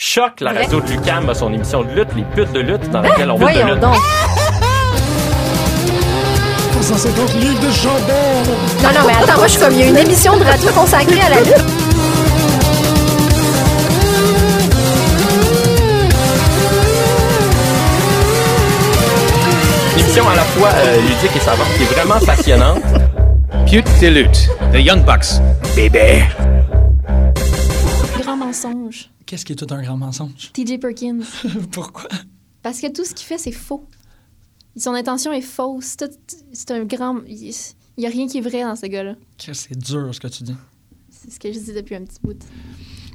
Choc, la radio de Lucam a son émission de lutte, les putes de lutte, dans laquelle on parle de lutte. donc. 150 livres de jambon! Non, non, mais attends, moi, je suis comme, il y a une émission de radio consacrée à la lutte. Une émission à la fois euh, ludique et savante qui est vraiment passionnante. Pute de lutte, The Young Bucks. Bébé. Qu'est-ce qui est tout un grand mensonge? TJ Perkins. Pourquoi? Parce que tout ce qu'il fait, c'est faux. Son intention est fausse. C'est un grand. Il n'y a rien qui est vrai dans ce gars-là. C'est dur ce que tu dis. C'est ce que je dis depuis un petit bout.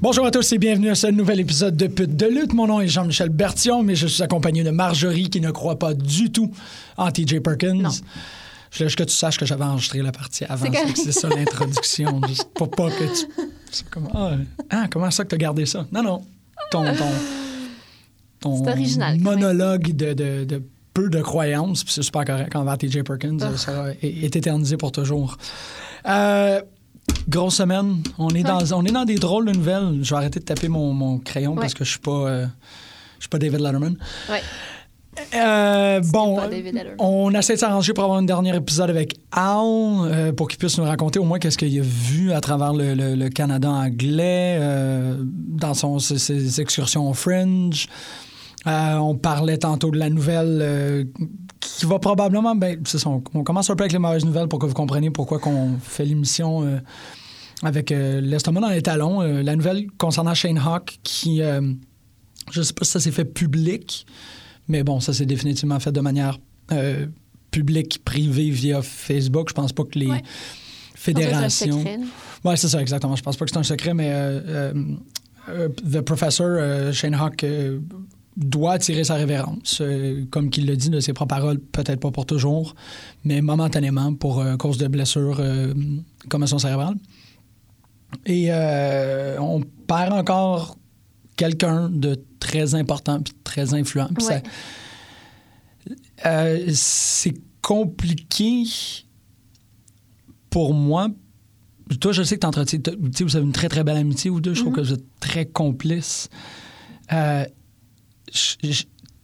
Bonjour à tous et bienvenue à ce nouvel épisode de Pute de lutte. Mon nom est Jean-Michel Bertion, mais je suis accompagné de Marjorie qui ne croit pas du tout en TJ Perkins. Non. Je voulais juste que tu saches que j'avais enregistré la partie avant. C'est ça l'introduction. juste pour pas que tu. c'est comme, ah, ah, comment ça que tu as gardé ça? Non, non. Ton. ton, ton C'est original, monologue de, de- de peu de croyances, puis c'est super correct envers TJ Perkins. Ah. Ça est, est éternisé pour toujours. Euh, grosse semaine. On est, dans, on est dans des drôles de nouvelles. Je vais arrêter de taper mon, mon crayon parce que je suis pas. euh, je suis pas David Letterman. Ouais. Euh, bon, on essaie de s'arranger pour avoir un dernier épisode avec Al euh, pour qu'il puisse nous raconter au moins qu'est-ce qu'il a vu à travers le, le- le Canada anglais euh, dans son, ses, ses excursions au Fringe. On parlait tantôt de la nouvelle qui va probablement... Ben, ça, on, on commence un peu avec les mauvaises nouvelles pour que vous compreniez pourquoi qu'on fait l'émission avec l'estomac dans les talons. La nouvelle concernant Shane Hawk qui... je sais pas si ça s'est fait public, mais bon, ça s'est définitivement fait de manière euh, publique, privée via Facebook. Je pense pas que les Ouais. C'est fédérations. Oui, c'est ça, exactement. Je pense pas que c'est un secret, mais euh, euh, euh, The Professor, euh, Shane Hawk, doit tirer sa révérence. Euh, comme qu'il le dit de ses propres paroles, peut-être pas pour toujours, mais momentanément pour euh, cause de blessure, euh, commotion cérébrale. Et on perd encore quelqu'un de très important puis très influent. Ouais. euh, c'est compliqué pour moi. Toi, je sais que tu sais, vous avez une très, très belle amitié, ou deux. Je trouve que vous êtes très complices. Euh,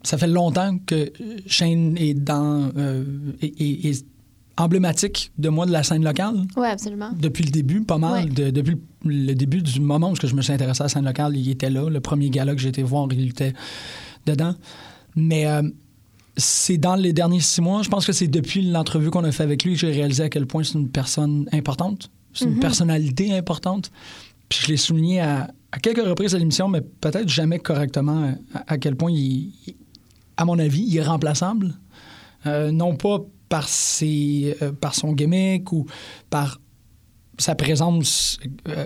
ça fait longtemps que Shane est dans... euh, est- est- est emblématique de moi de la scène locale Ouais, absolument. depuis le début, pas mal. Ouais. de- depuis le, début du moment où je me suis intéressé à la scène locale, il était là. Le premier gala que j'ai été voir, il était dedans. Mais euh, c'est dans les derniers six mois, je pense que c'est depuis l'entrevue qu'on a fait avec lui que j'ai réalisé à quel point c'est une personne importante. C'est une Mhm. personnalité importante. Puis je l'ai souligné à, à quelques reprises à l'émission, mais peut-être jamais correctement à, à quel point il, il- à mon avis, il est remplaçable. Euh, non pas par, ses, euh, par son gimmick ou par sa présence euh,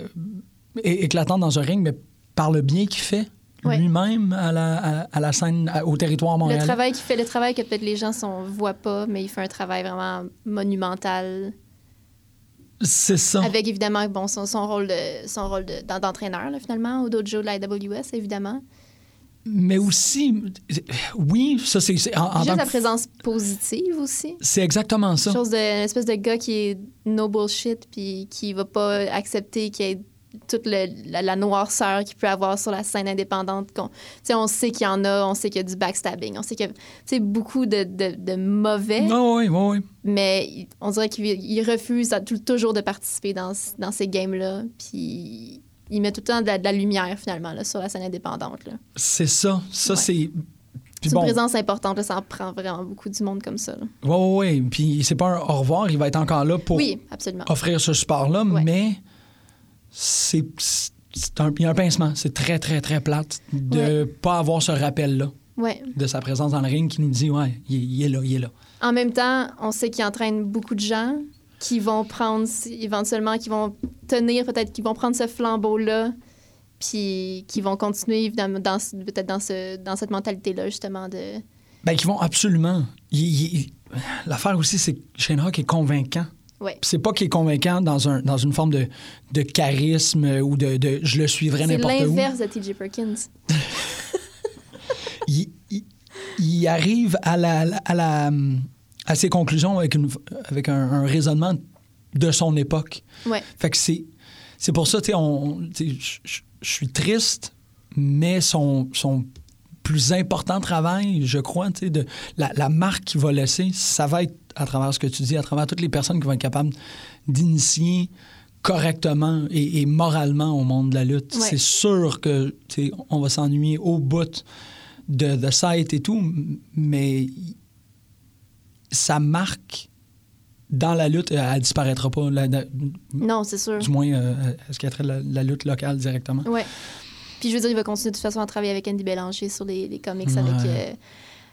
éclatante dans un ring, mais par le bien qu'il fait Ouais. lui-même à la, à, à la scène, à- au territoire Le montréalais. travail qu'il fait, le travail que peut-être les gens ne voient pas, mais il fait un travail vraiment monumental. C'est ça. Avec évidemment bon, son, son rôle de- son rôle de- d'en- d'entraîneur, finalement, au dojo de la AWS, évidemment. Mais aussi, oui, ça c'est Juste la présence positive aussi. C'est exactement ça. Chose de, une espèce de gars qui est no bullshit puis qui va pas accepter qu'il y ait toute le- la, la noirceur qu'il peut avoir sur la scène indépendante. sais, on sait qu'il y en a, on sait qu'il y a du backstabbing, on sait qu'il y a beaucoup de, de- de mauvais, Oui, oui, oui, oui. mais on dirait qu'il il refuse à tout- toujours de participer dans, dans ces games-là. Puis il met tout le temps de la, de la lumière, finalement, là, sur la scène indépendante. C'est ça. Ça, Ouais. c'est. C'est bon, une présence importante, là, ça en prend vraiment beaucoup du monde comme ça. oui, oui, oui. Puis c'est pas un au revoir, il va être encore là pour Oui, absolument. offrir ce support-là, Ouais. mais c'est. un, il y a un pincement. C'est très, très, très plate de pas avoir ce rappel-là Ouais. de sa présence dans le ring qui nous dit, ouais, il, il est là, il est là. En même temps, on sait qu'il entraîne beaucoup de gens qui vont prendre, éventuellement, qui vont tenir, peut-être, qui vont prendre ce flambeau-là, puis qui vont continuer, dans, peut-être dans, ce, dans cette mentalité-là, justement, de... Ben, qui vont absolument. L'affaire aussi, c'est que Shane Hawk est convaincant. Ouais. C'est pas qu'il est convaincant dans, un, dans une forme de, de charisme ou de, de je le suivrai C'est n'importe où. l'inverse de T.J. Perkins. il, il- il arrive à, la, à, la, à ses conclusions avec, une, avec un, un raisonnement de son époque. Ouais. Fait que c'est, c'est pour ça, tu sais, je- suis triste, mais son, son plus important travail, je crois, tu sais, de la, la marque qu'il va laisser, ça va être à travers ce que tu dis, à travers toutes les personnes qui vont être capables d'initier correctement et, et moralement au monde de la lutte. Ouais. C'est sûr que on va s'ennuyer au bout de The Sight et tout, mais sa marque dans la lutte, elle, disparaîtra pas. La- la- Non, c'est sûr. du moins, euh, est-ce qu'elle traite la, la lutte locale directement? Ouais. Puis je veux dire, il va continuer de toute façon à travailler avec Andy Bélanger sur les, les comics Ouais. avec euh,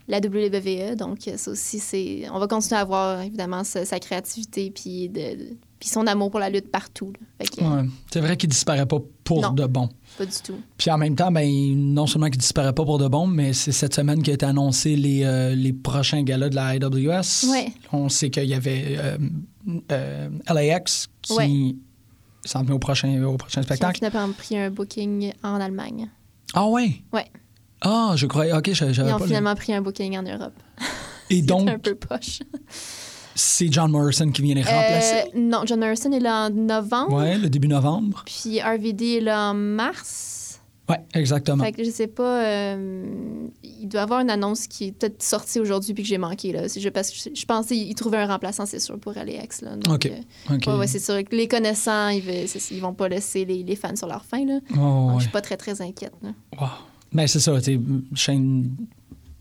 la WWE. Donc, ça aussi, c'est. On va continuer à voir, évidemment, sa, sa créativité puis, de, de- puis son amour pour la lutte partout. que, Ouais. C'est vrai qu'il disparaît pas pour Non. de bon. Pas du tout. Puis en même temps, ben, non seulement qu'il disparaît pas pour de bon, mais c'est cette semaine qu'a été annoncé les, euh, les prochains galas de la IWS. Ouais. On sait qu'il y avait euh, euh, LAX qui Ouais. s'en venait au prochain, au prochain spectacle. finit par pris un booking en Allemagne. Ah ouais? Ouais. Ah, je croyais. OK, Ils j'avais ont pas. le- finalement pris un booking en Europe. Et donc, un peu poche. C'est John Morrison qui vient les remplacer? Euh, non, John Morrison est là en novembre. Ouais, le début novembre. Puis RVD est là en mars. Ouais, exactement. Fait que je sais pas. euh, il doit y avoir une annonce qui est peut-être sortie aujourd'hui puis que j'ai manqué. Là. Juste parce que je, je pensais qu'il trouvait un remplaçant, c'est sûr, pour Alex. Là. Donc, OK. euh, OK. ouais, ouais, c'est sûr. que Les connaissants, ils, ils vont pas laisser les, les fans sur leur faim. Là. Ouais, ouais, Donc, ouais. je suis pas très, très inquiète. Là. Wow. Ben, c'est ça. tu sais, Shane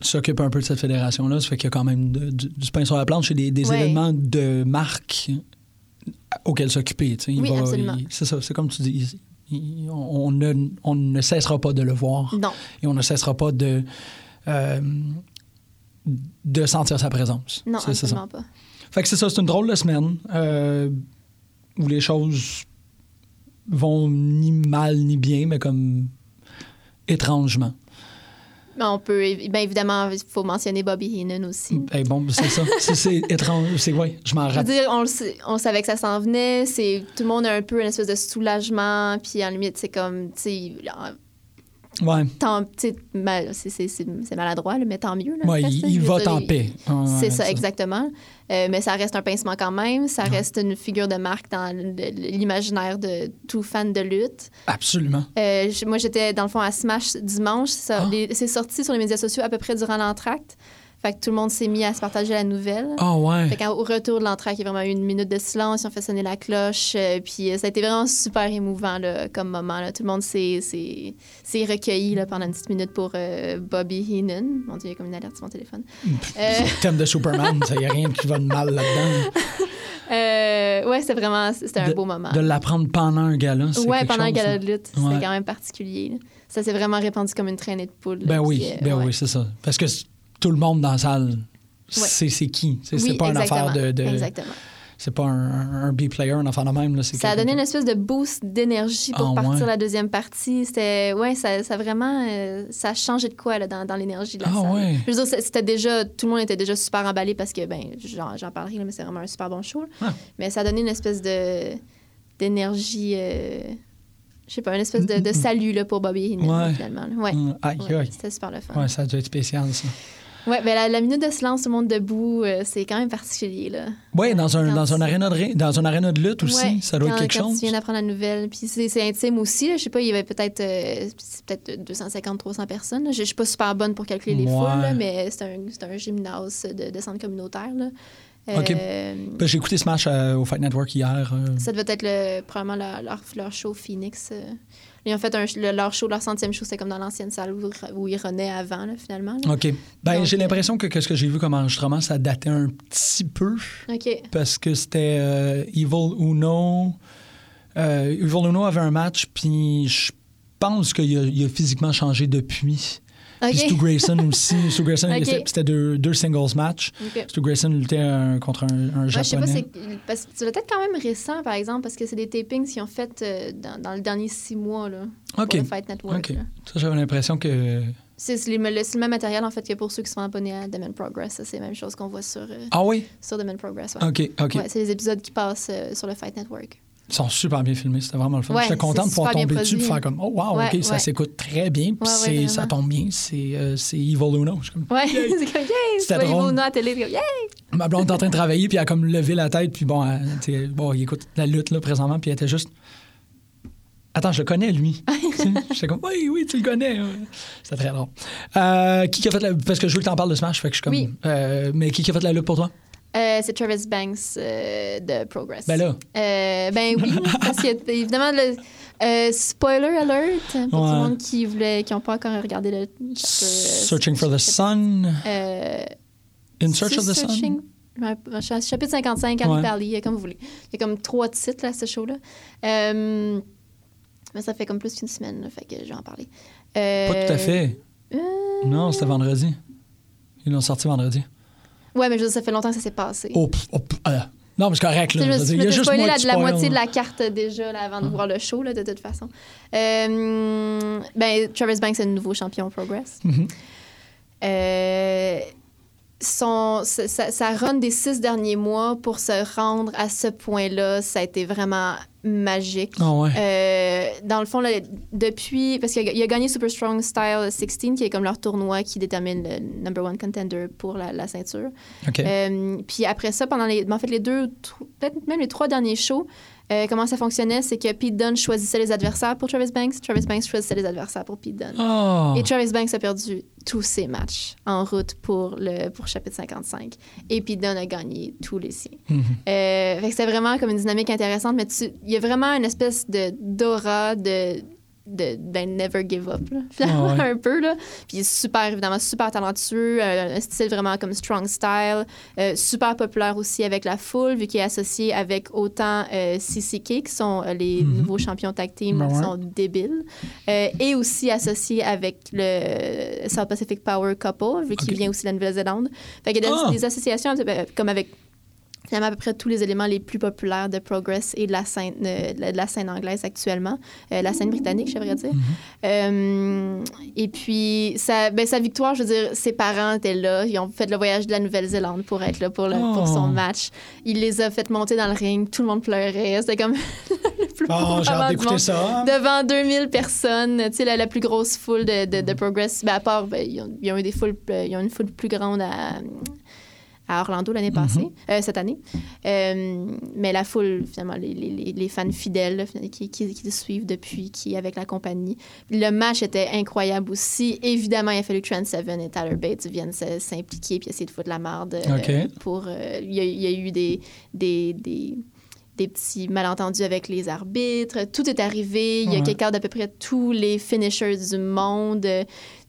s'occupe un peu de cette fédération-là. Ça fait qu'il y a quand même de- du, du pain sur la planche et des, des Ouais. événements de marque auxquels s'occuper. Oui, absolument. C'est ça. C'est comme tu dis. il- on, ne, on ne cessera pas de le voir Non. et on ne cessera pas de, euh, de sentir sa présence. Non, C'est- c'est ça. absolument pas. Fait que c'est ça, c'est une drôle de semaine euh, où les choses vont ni mal ni bien, mais comme étrangement. Mais on peut, bien évidemment, il faut mentionner Bobby Heenan aussi. Eh bon, c'est ça. C'est- étrange. C'est ouais, je m'en rappelle. on, on savait que ça s'en venait. Tout le monde a un peu une espèce de soulagement. Puis, en limite, c'est comme, tu sais, Ouais, mal- c'est, maladroit, là, mais tant mieux. Là, ouais, presque, il, il vote dire, en il- paix. C'est ouais, ça, exactement. Euh, mais ça reste un pincement quand même. Ça reste une figure de marque dans l'imaginaire de tout fan de lutte. Absolument. Euh, moi, j'étais dans le fond à Smash dimanche. Ah. C'est sorti sur les médias sociaux à peu près durant l'entracte. Fait que tout le monde s'est mis à se partager la nouvelle. Ah ouais. Fait qu'au retour de l'entracte, il y a vraiment eu une minute de silence. Ils ont fait sonner la cloche. euh, puis euh, ça a été vraiment super émouvant là, comme moment. là. Tout le monde s'est s'est- s'est recueilli là, pendant une petite minute pour euh, Bobby Heenan. Mon Dieu, il y a comme une alerte sur mon téléphone. Euh, C'est le thème de Superman, il n'y a rien qui va de mal là-dedans. Euh, ouais, c'était vraiment c'était un De- beau moment. De l'apprendre pendant un gala, c'est Ouais, pendant un gala de lutte. Ouais. C'était quand même particulier. là. Ça s'est vraiment répandu comme une traînée de poules. là, Ben oui, euh, ben ouais. oui, c'est ça. Parce que tout le monde dans la salle, c'est c'est qui. C'est Oui, pas une affaire de... de- Exactement. c'est pas un, un B-player, une affaire de même. Ça a donné une espèce de boost d'énergie pour Ah, partir ouais. la deuxième partie. C'était, ouais, ça, ça vraiment, euh, ça a changé de quoi là, dans, dans l'énergie de la Ah, salle. ouais. Je veux dire, c'était déjà, tout le monde était déjà super emballé parce que, ben, j'en, parlerai, là, mais c'est vraiment un super bon show. Ah. Mais ça a donné une espèce de d'énergie, euh, je sais pas, une espèce de, de salut là, pour Bobby Heenan, Ouais. finalement. là. Ouais. Aïe, aïe. C'était super le fun. Ouais, ça a dû être spécial, ça. Ouais, ben la, la minute de silence, tout le monde debout, euh, c'est quand même particulier, là. Oui, dans un, dans, un aréna de, dans un aréna de lutte aussi, Ouais, ça doit quand, être quelque quand chose. tu viens d'apprendre la nouvelle. Puis c'est intime aussi. là. Je sais pas, il y avait peut-être euh, c'est peut-être 250-300 personnes. là. Je je suis pas super bonne pour calculer les Ouais. foules, là, mais c'est un, un gymnase de, de centre communautaire. OK. Euh, Ben, J'ai écouté Smash euh, au Fight Network hier. euh, ça devait être le, probablement leur, leur, leur show Phoenix. Ils ont fait un, leur show, leur centième show, c'était comme dans l'ancienne salle où, où ils renaient avant, là, finalement. là. OK. Ben, j'ai l'impression que, que ce que j'ai vu comme enregistrement, ça datait un petit peu OK. parce que c'était euh, Evil Uno. Euh, Evil Uno avait un match, puis je pense qu'il a, il a physiquement changé depuis. Puis Stu. Grayson aussi. Stu Grayson, c'était- deux, deux singles match. Stu Grayson luttait un- contre un, un Ouais, je sais pas, japonais. c'est parce que c'est peut-être quand même récent, par exemple, parce que c'est des tapings qu'ils ont fait euh, dans, dans les derniers six mois là, pour le Fight Network. Là. Ça, j'avais l'impression que. C'est c'est le, le- c'est le même matériel, en fait, que pour ceux qui sont abonnés à Demon Progress. Ça, C'est la même chose qu'on voit sur, euh, Ah oui? sur Demon Progress. Ouais. OK, OK. Ouais, c'est les épisodes qui passent euh, sur le Fight Network. Ils sont super bien filmés, c'était vraiment le fun. Ouais, J'étais content de c'est pouvoir tomber dessus et faire comme Oh wow, Ouais, OK, ça s'écoute très bien. Puis c'est- ça tombe bien, c'est euh, c'est Evil Uno. Je suis comme, Ouais, c'est comme, yay! Vois drôle. Ivo à télé, comme, yay! Ma blonde est en train de travailler, puis elle a comme levé la tête, puis bon, elle, bon il écoute la lutte là, présentement, puis elle était juste. Attends, je le connais, lui. J'étais comme, oui, oui, tu le connais. C'était très drôle. Euh, qui a fait la... Parce que je veux que tu en parles de Smash, fait que je suis comme. Oui. Euh, mais qui qui a fait la lutte pour toi? Euh, c'est Travis Banks euh, de Progress. Ben là. Euh, ben oui, parce que évidemment, le, spoiler alert pour tout le monde qui voulait, qui n'ont pas encore regardé le. Searching for the Sun. In Search of the Sun? Chapitre 55, Annie Ouais. Comme vous voulez. Il y a comme trois titres là, ce show-là. Mais ça fait comme plus qu'une semaine, là, fait que je vais en parler. Pas tout à fait. Non, c'était vendredi. Ils l'ont sorti vendredi. Ouais, mais je veux dire, ça fait longtemps que ça s'est passé. Oh, pff, oh, pff, euh, non, mais c'est correct. Là, Je Je me suis spoilé la, moitié de la carte déjà là, avant de voir le show, là, de toute façon. Euh, ben, Travis Banks est le nouveau champion Progress. Mhm. Euh, son, sa, sa- run des six derniers mois pour se rendre à ce point-là, ça a été vraiment magique. Ah ouais. Euh, dans le fond, là, depuis. Parce qu'il a, a gagné Super Strong Style 16, qui est comme leur tournoi qui détermine le number one contender pour la, la ceinture. Euh, puis après ça, pendant les, en fait, les deux, peut-être même les trois derniers shows, euh, comment ça fonctionnait, c'est que Pete Dunne choisissait les adversaires pour Travis Banks, Travis Banks choisissait les adversaires pour Pete Dunne. Ah. Et Travis Banks a perdu tous ses matchs en route pour le pour chapitre 55. Et Pete Dunne a gagné tous les siens. Mhm. Euh, fait que c'était vraiment comme une dynamique intéressante, mais il y a vraiment une espèce de d'aura de de ben, never give up là, finalement Ah ouais. un peu là puis il est super évidemment super talentueux euh, un style vraiment comme strong style euh, super populaire aussi avec la foule vu qu'il est associé avec autant euh, CCK qui sont euh, les Mhm. nouveaux champions tag team Ben qui sont débiles et aussi associé avec le South Pacific Power Couple vu qu'il vient aussi de la Nouvelle-Zélande fait qu'il y a des, Ah! des associations comme avec finalement à peu près tous les éléments les plus populaires de Progress et de la scène, euh, de la scène anglaise actuellement, euh, la scène britannique, je devrais dire. Euh, et puis, sa, ben, sa victoire, je veux dire, ses parents étaient là. Ils ont fait le voyage de la Nouvelle-Zélande pour être là pour, le- pour Oh. son match. Il les a fait monter dans le ring. Tout le monde pleurait. C'était comme le plus Bon, j'ai ça. devant 2000 personnes, tu sais, la, la plus grosse foule de, de, de Progress. Ben, à part, ben, ils, ont, ils ont eu des foules, euh, ils ont une foule plus grande à, à Orlando l'année passée, euh, cette année. Euh, mais la foule, finalement, les, les- les- les fans fidèles qui, qui, qui le suivent depuis, qui avec la compagnie. Le match était incroyable aussi. Évidemment, il a fallu que Trent Seven et Tyler Bates viennent s'impliquer puis essayer de foutre la marde. euh, pour, il, y a, il y a eu des, des, des, des petits malentendus avec les arbitres. Tout est arrivé. Il y a Ouais. quelqu'un d'à peu près tous les finishers du monde.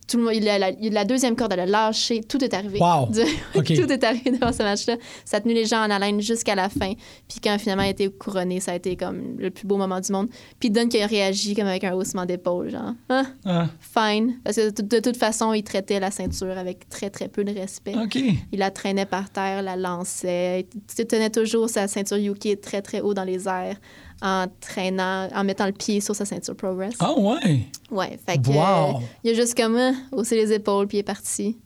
Tout le monde, il a la, deuxième corde, elle a lâché. Tout est arrivé. Wow. Tout est arrivé dans ce match-là. Ça a tenu les gens en haleine jusqu'à la fin. Puis quand finalement il a été couronné, ça a été comme le plus beau moment du monde. Puis Dunn qui a réagi comme avec un haussement d'épaule, genre, ah, Ah, fine. Parce que de, de toute façon, il traitait la ceinture avec très, très peu de respect. OK. Il la traînait par terre, la lançait. Il tenait toujours sa ceinture Yuki très, très haut dans les airs en traînant, en mettant le pied sur sa ceinture Progress. Ah ouais? Ouais, fait que, Wow. euh, il a juste comme euh, haussé les épaules puis il est parti.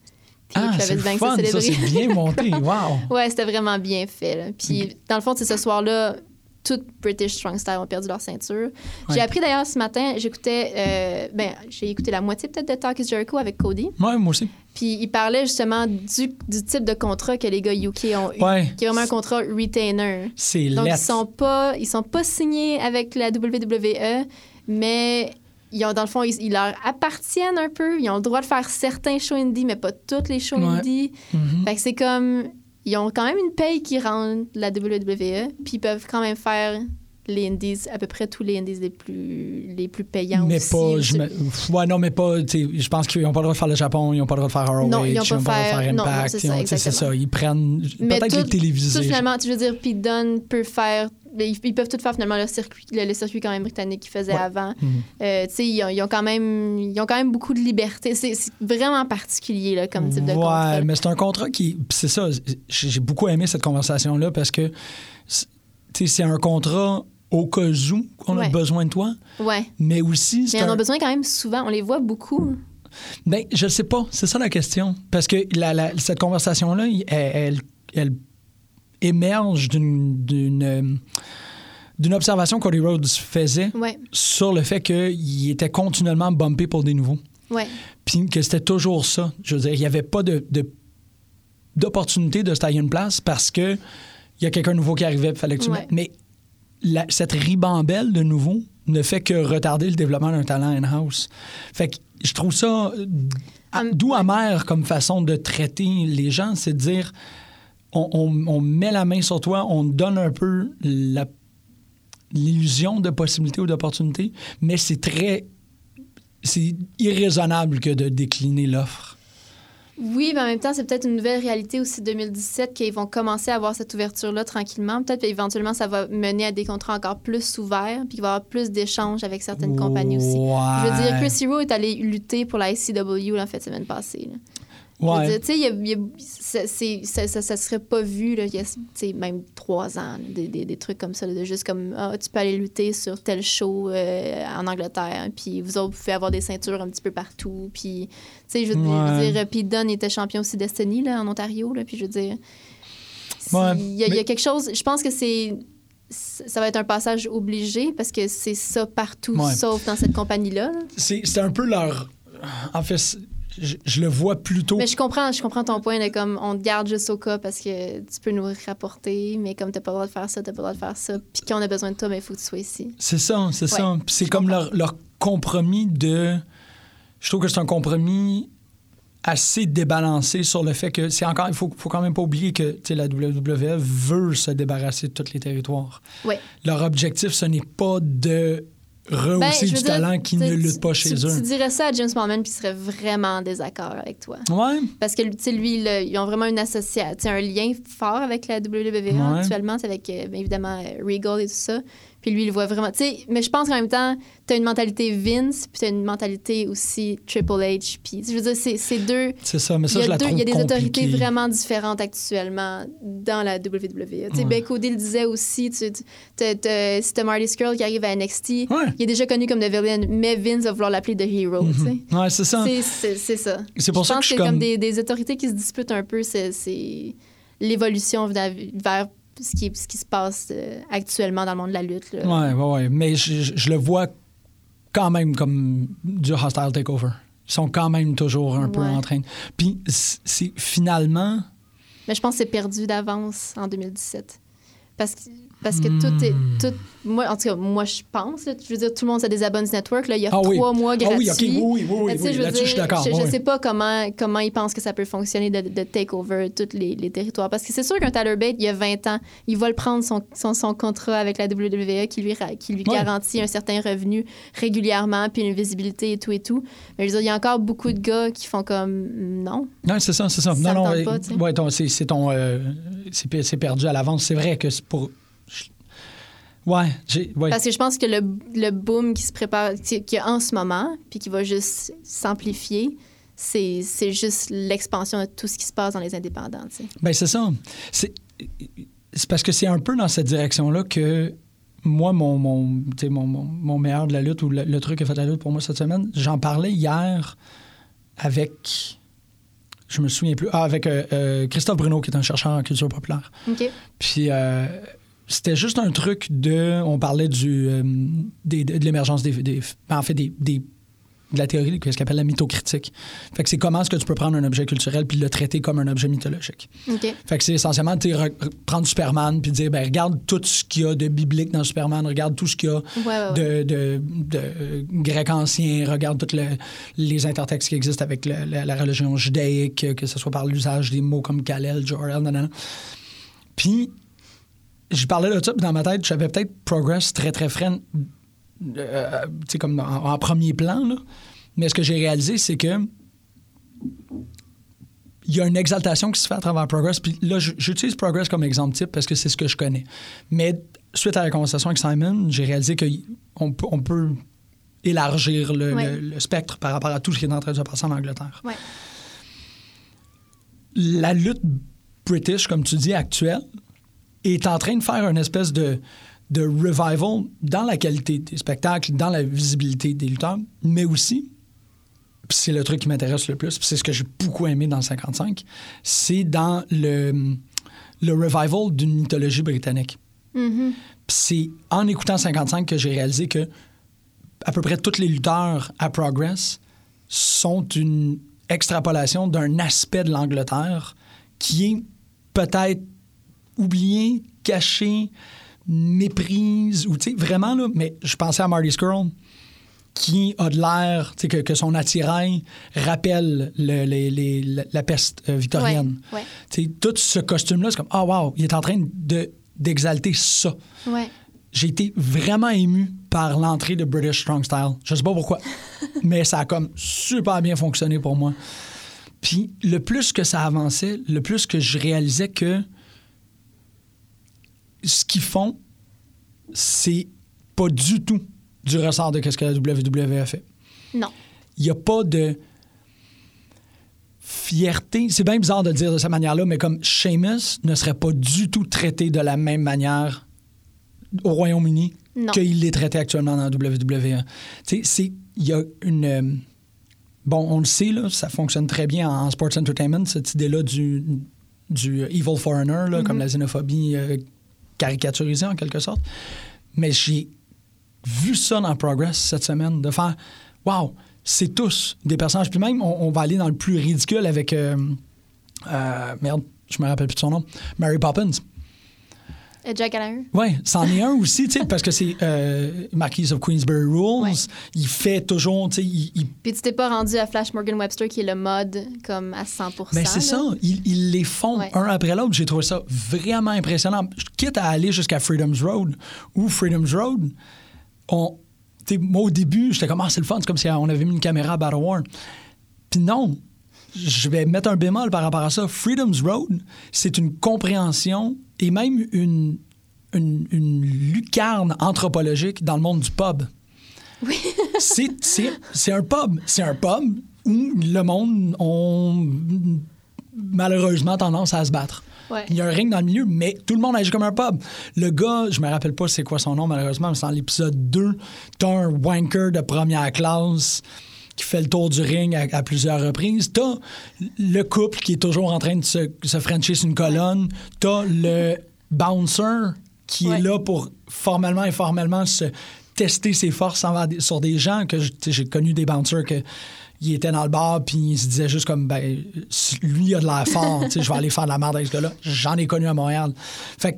Puis Ah, c'est Travis Banks fun, a ça, c'est bien monté. Wow. ouais, c'était vraiment bien fait. là. Puis dans le fond, c'est ce soir-là, tout British Strong Style ont perdu leur ceinture. J'ai appris d'ailleurs ce matin, j'écoutais, euh, ben, j'ai écouté la moitié peut-être de Talk is Jericho avec Cody. Ouais, moi aussi. Puis il parlait justement du, du type de contrat que les gars UK ont eu, Ouais. qui est vraiment un contrat retainer. C'est Donc ils sont pas, ils sont pas signés avec la WWE, mais ils ont, dans le fond, ils, ils leur appartiennent un peu. Ils ont le droit de faire certains shows indie, mais pas tous les shows Ouais. indie. Mhm. Fait que c'est comme. Ils ont quand même une paye qui rentre la WWE, puis ils peuvent quand même faire les indies, à peu près tous les indies les plus, les plus payants Mais aussi. pas. Je me- Ouais, non, mais pas. Je pense qu'ils n'ont pas le droit de faire le Japon, ils n'ont pas le droit de faire ROH, Non, ils ont pas le droit de faire- faire non, non, Impact. c'est ça. Ils prennent. Peut-être les télévisés. Tout, finalement, tu veux dire, Pete Dunne peut faire. Ils, peuvent tout faire finalement le circuit, le, le circuit quand même britannique qu'ils faisaient Ouais. avant. Euh, tu sais, ils ont, ils ont quand même, ils ont quand même beaucoup de liberté. C'est vraiment particulier là, comme type de ouais, contrat. mais c'est un contrat qui. puis C'est ça. J'ai beaucoup aimé cette conversation-là parce que tu sais, c'est un contrat au cas où on a besoin de toi, Ouais. mais aussi. Mais ils en ont besoin quand même souvent. On les voit beaucoup. Ben, je sais pas. C'est ça la question. Parce que la- la- cette conversation-là, elle, elle- elle émerge d'une- d'une euh, observation qu'Cody Rhodes faisait Ouais. sur le fait qu'il était continuellement bumpé pour des nouveaux. Ouais. Puis que c'était toujours ça. Je veux dire, il n'y avait pas de, de- d'opportunité de se tailler une place parce que il y a quelqu'un nouveau qui arrivait, il fallait que tu Ouais. mettes. Mais la- cette ribambelle de nouveau, ne fait que retarder le développement d'un talent in-house. Fait que je trouve ça Hum, doux amer comme façon de traiter les gens, c'est de dire on, on- on met la main sur toi, on donne un peu l'illusion de possibilité ou d'opportunité, mais c'est très c'est irraisonnable que de décliner l'offre. Oui, mais en même temps, c'est peut-être une nouvelle réalité aussi 2017 qu'ils vont commencer à avoir cette ouverture-là tranquillement. Peut-être qu'éventuellement, ça va mener à des contrats encore plus ouverts, puis qu'il va y avoir plus d'échanges avec certaines compagnies aussi. Je veux dire. Chris Hero est allé lutter pour la ICW la de semaine passée. là. Ouais. dire, tu sais, il y a- il y a- c'est- c'est- ça, ça, serait pas vu, là, il y a même trois ans, des, des, des trucs comme ça, de juste comme, ah, tu peux aller lutter sur tel show euh, en Angleterre, puis vous autres, vous pouvez avoir des ceintures un petit peu partout, puis, tu sais, je veux dire, Ouais. Pete Dunne était champion aussi Destiny, là, en Ontario, là, puis je veux dire, Ouais, il y, a- y quelque chose, je pense que c'est ça va être un passage obligé parce que c'est ça partout, Ouais. sauf dans cette compagnie-là. là. C'est c'est un peu leur. En fait, je, je le vois plutôt. Mais je comprends, je comprends ton point de comme on te garde juste au cas parce que tu peux nous rapporter, mais comme t'as pas le droit de faire ça, t'as pas le droit de faire ça. Puis quand on a besoin de toi, mais il faut que tu sois ici. C'est ça, c'est ça. Ouais, c'est comme leur, leur compromis de. Je trouve que c'est un compromis assez débalancé sur le fait que c'est encore. Il faut, faut quand même pas oublier que la WWE veut se débarrasser de tous les territoires. Ouais. Leur objectif, ce n'est pas de rehausser Ben, je du dire, talent qui ne lutte pas chez tu, eux. Tu dirais ça à James Mormon, puis il serait vraiment en désaccord avec toi. Ouais. Parce que, tu sais, lui, là, ils ont vraiment une association, un lien fort avec la WWE Ouais. actuellement, c'est avec, euh, bien évidemment, euh, Regal et tout ça. Puis lui, il le voit vraiment. Tu sais, mais je pense qu'en même temps, t'as une mentalité Vince, puis t'as une mentalité aussi Triple H. Puis, je veux dire, c'est c'est deux. C'est ça, mais ça, je la deux- trouve il y a des autorités vraiment différentes actuellement dans la WWE. Tu sais, Ouais. Ben Cody le disait aussi, tu, tu- t'as- t'as- si t'as Marty Skrull qui arrive à NXT, Ouais. il est déjà connu comme The Villain, mais Vince va vouloir l'appeler The Hero, tu sais. Ouais, c'est ça. C'est- C'est c'est ça. C'est pour je ça pense que je a comme. comme des, des autorités qui se disputent un peu, c'est c'est l'évolution vers, vers ce, qui, ce qui se passe euh, actuellement dans le monde de la lutte. là. Ouais, ouais, ouais. Mais je, le vois quand même comme du hostile takeover. Ils sont quand même toujours un peu en train. Puis c'est finalement. Mais je pense que c'est perdu d'avance en 2017. Parce que, parce que tout est. Hmm. Tout, moi, en tout cas, moi, je pense. là, je veux dire, tout le monde se désabonne du network. Là, il y a Ah oui. trois mois Ah gratuits. oui, OK, oui, oui, oui, oui, oui, je veux je suis d'accord, Je, oui. sais pas comment, comment ils pensent que ça peut fonctionner de, de take over tous les, les territoires. Parce que c'est sûr qu'un Tyler Bate, il y a 20 ans, il va le prendre son, son, son contrat avec la WWE qui lui, qui lui garantit un certain revenu régulièrement, puis une visibilité et tout et tout. Mais je veux dire, il y a encore beaucoup de gars qui font comme non. Non, c'est ça, c'est ça. Ça non, non, ouais, c'est ton. euh, c'est c'est perdu à l'avance. C'est vrai que c'est pour. Ouais. Parce que je pense que le, le boom qui se prépare, qui- qu'il y a en ce moment, puis qui va juste s'amplifier, c'est c'est juste l'expansion de tout ce qui se passe dans les indépendants. tu sais. Ben, c'est ça. C'est c'est parce que c'est un peu dans cette direction-là que moi, mon, mon, mon, mon, mon meilleur de la lutte ou le, le truc qui a fait la lutte pour moi cette semaine, j'en parlais hier avec. Je me souviens plus. Ah, avec euh, euh, Christophe Bruno, qui est un chercheur en culture populaire. OK? Puis euh, c'était juste un truc de. On parlait du, euh, des- de, l'émergence des, des- En fait, des, des- de la théorie de ce qu'on appelle la mythocritique. Fait que c'est comment est-ce que tu peux prendre un objet culturel puis le traiter comme un objet mythologique. Fait que c'est essentiellement prendre Superman puis dire ben regarde tout ce qu'il y a de biblique dans Superman, regarde tout ce qu'il y a Ouais, ouais, ouais. de, de, de, euh, grec ancien, regarde tous les intertextes qui existent avec le- la, la religion judaïque, que ce soit par l'usage des mots comme Kalel, Jor-El, nanana. Puis je parlais de ça, puis dans ma tête, j'avais peut-être Progress très très frais, euh, tu sais, comme en, en premier plan, là. Mais ce que j'ai réalisé, c'est que il y a une exaltation qui se fait à travers Progress. Puis là, j'utilise Progress comme exemple type parce que c'est ce que je connais. Mais suite à la conversation avec Simon, j'ai réalisé qu'on peut, on peut élargir le, Ouais. le- le spectre par rapport à tout ce qui est en train de se passer en Angleterre. Ouais. La lutte british, comme tu dis, actuelle, est en train de faire une espèce de, de revival dans la qualité des spectacles, dans la visibilité des lutteurs, mais aussi, c'est le truc qui m'intéresse le plus, c'est ce que j'ai beaucoup aimé dans le 55, c'est dans le, le revival d'une mythologie britannique. Mhm. Puis c'est en écoutant 55 que j'ai réalisé que à peu près tous les lutteurs à Progress sont une extrapolation d'un aspect de l'Angleterre qui est peut-être oublié, caché, méprise ou tu sais vraiment là mais je pensais à Marty Skrull qui a de l'air tu sais que, que son attirail rappelle le- les- les- la, peste euh, victorienne Ouais, ouais. Tu sais, tout ce costume là c'est comme ah wow il est en train de d'exalter ça Ouais. j'ai été vraiment ému par l'entrée de British Strong Style. Je sais pas pourquoi, mais ça a comme super bien fonctionné pour moi. Puis le plus que ça avançait, le plus que je réalisais que ce qu'ils font, c'est pas du tout du ressort de ce que la WWE a fait. Non. Il n'y a pas de fierté. C'est bien bizarre de le dire de cette manière-là, mais comme Sheamus ne serait pas du tout traité de la même manière au Royaume-Uni qu'il l'est traité actuellement dans la WWE. Tu sais, il y a une... euh, Bon, on le sait, là, ça fonctionne très bien en, en sports entertainment, cette idée-là du, du evil foreigner, là, comme la xénophobie euh, caricaturisée en quelque sorte. Mais j'ai vu ça dans Progress cette semaine, de faire Wow, c'est tous des personnages. Puis même, on, on va aller dans le plus ridicule avec. euh, euh, merde, je me rappelle plus de son nom. Mary Poppins. Euh, Jack Gallagher. Oui, c'en est un aussi, tu sais, parce que c'est euh, Marquise of Queensberry Rules. Ouais. Il fait toujours, tu sais, il, il- Puis tu t'es pas rendu à Flash Morgan Webster qui est le mode comme à 100% Mais Ben, c'est ça, ils, ils les font Ouais. un après l'autre. J'ai trouvé ça vraiment impressionnant. Quitte à aller jusqu'à Freedom's Road, où Freedom's Road, on, moi au début, j'étais comme, ah, c'est le fun, c'est comme si on avait mis une caméra à Battle War. Puis non, je vais mettre un bémol par rapport à ça. Freedom's Road, c'est une compréhension et même une, une, une lucarne anthropologique dans le monde du pub. Oui. c'est, c'est, c'est un pub. C'est un pub où le monde ont malheureusement tendance à se battre. Ouais. Il y a un ring dans le milieu, mais tout le monde agit comme un pub. Le gars, je me rappelle pas c'est quoi son nom malheureusement, mais c'est dans l'épisode 2, t'as un wanker de première classe qui fait le tour du ring à, à plusieurs reprises. T'as le couple qui est toujours en train de se, se frencher sur une colonne. T'as le bouncer qui est là pour formellement et formellement se tester ses forces sur des gens que j'ai connu des bouncers que il était dans le bar puis il se disait juste comme ben lui il a de l'air fort je vais aller faire de la merde avec ce gars-là j'en ai connu à Montréal fait que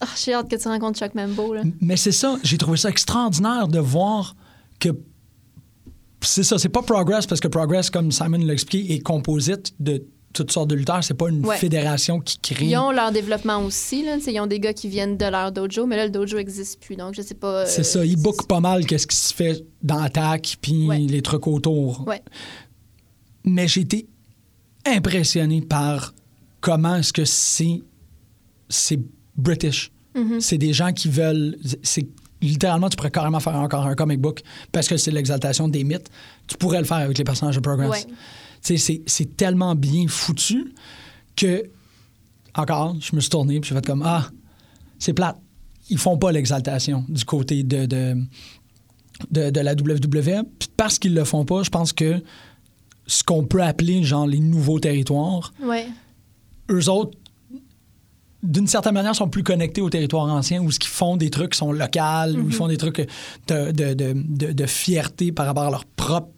Ah, j'ai hâte que tu rencontres Chuck Mambo. Là. mais c'est ça, j'ai trouvé ça extraordinaire de voir que c'est ça, c'est pas Progress parce que Progress, comme Simon l'a expliqué, est composite de toutes sortes de lutteurs. C'est pas une Ouais. fédération qui crée. Ils ont leur développement aussi. Là. Ils ont des gars qui viennent de leur dojo, mais là, le dojo n'existe plus. Donc, je sais pas. euh, C'est ça, ils bookent pas mal qu'est-ce qui se fait dans l'attaque puis Ouais. les trucs autour. Ouais. Mais j'ai été impressionné par comment est-ce que c'est c'est British. Mm-hmm. C'est des gens qui veulent c'est littéralement tu pourrais carrément faire encore un comic book parce que c'est l'exaltation des mythes. Tu pourrais le faire avec les personnages de Progress. Ouais. C'est c'est tellement bien foutu que encore, je me suis tourné puis j'ai fait comme ah, c'est plate. Ils font pas l'exaltation du côté de, de, de, de la WWE. Puis parce qu'ils le font pas, je pense que ce qu'on peut appeler genre les nouveaux territoires, Ouais. eux autres, d'une certaine manière, sont plus connectés au territoire ancien où ce qu'ils font des trucs qui sont locaux, où ils font des trucs de, de, de, de- de fierté par rapport à leur propre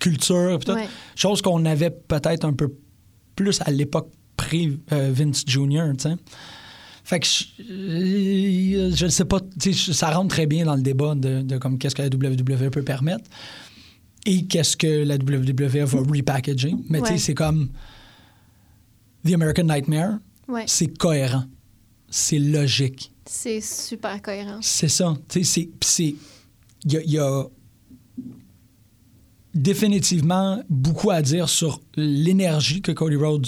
culture. puis tout. Ouais. Chose qu'on avait peut-être un peu plus à l'époque pré-Vince Jr., tu sais. Fait que je, ne sais pas, ça rentre très bien dans le débat de, de comme qu'est-ce que la WWE peut permettre et qu'est-ce que la WWE va repackager. Mais tu sais, Ouais. c'est comme The American Nightmare, Ouais. c'est cohérent, c'est logique. C'est super cohérent. C'est ça. Tu sais, c'est- pis c'est. Il y a, y a définitivement beaucoup à dire sur l'énergie que Cody Rhodes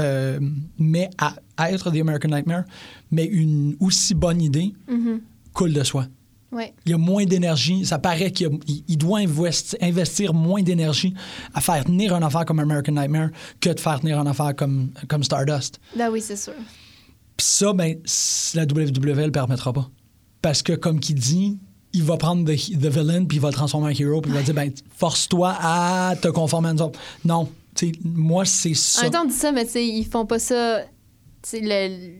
euh, met à, à être The American Nightmare, mais une aussi bonne idée Mhm. coule de soi. Ouais. Il y a moins d'énergie. Ça paraît qu'il a- il- il doit investi- investir moins d'énergie à faire tenir un affaire comme American Nightmare que de faire tenir un affaire comme, comme Stardust. Là, oui, c'est sûr. Puis ça, ben, la WWE le permettra pas. Parce que, comme qu'il dit, il va prendre the, the villain puis il va le transformer en hero puis il va dire, ben, force-toi à te conformer à nous autres. Non, tu sais, moi, c'est En ça. même temps, on dit ça, mais tu sais, ils font pas ça. le...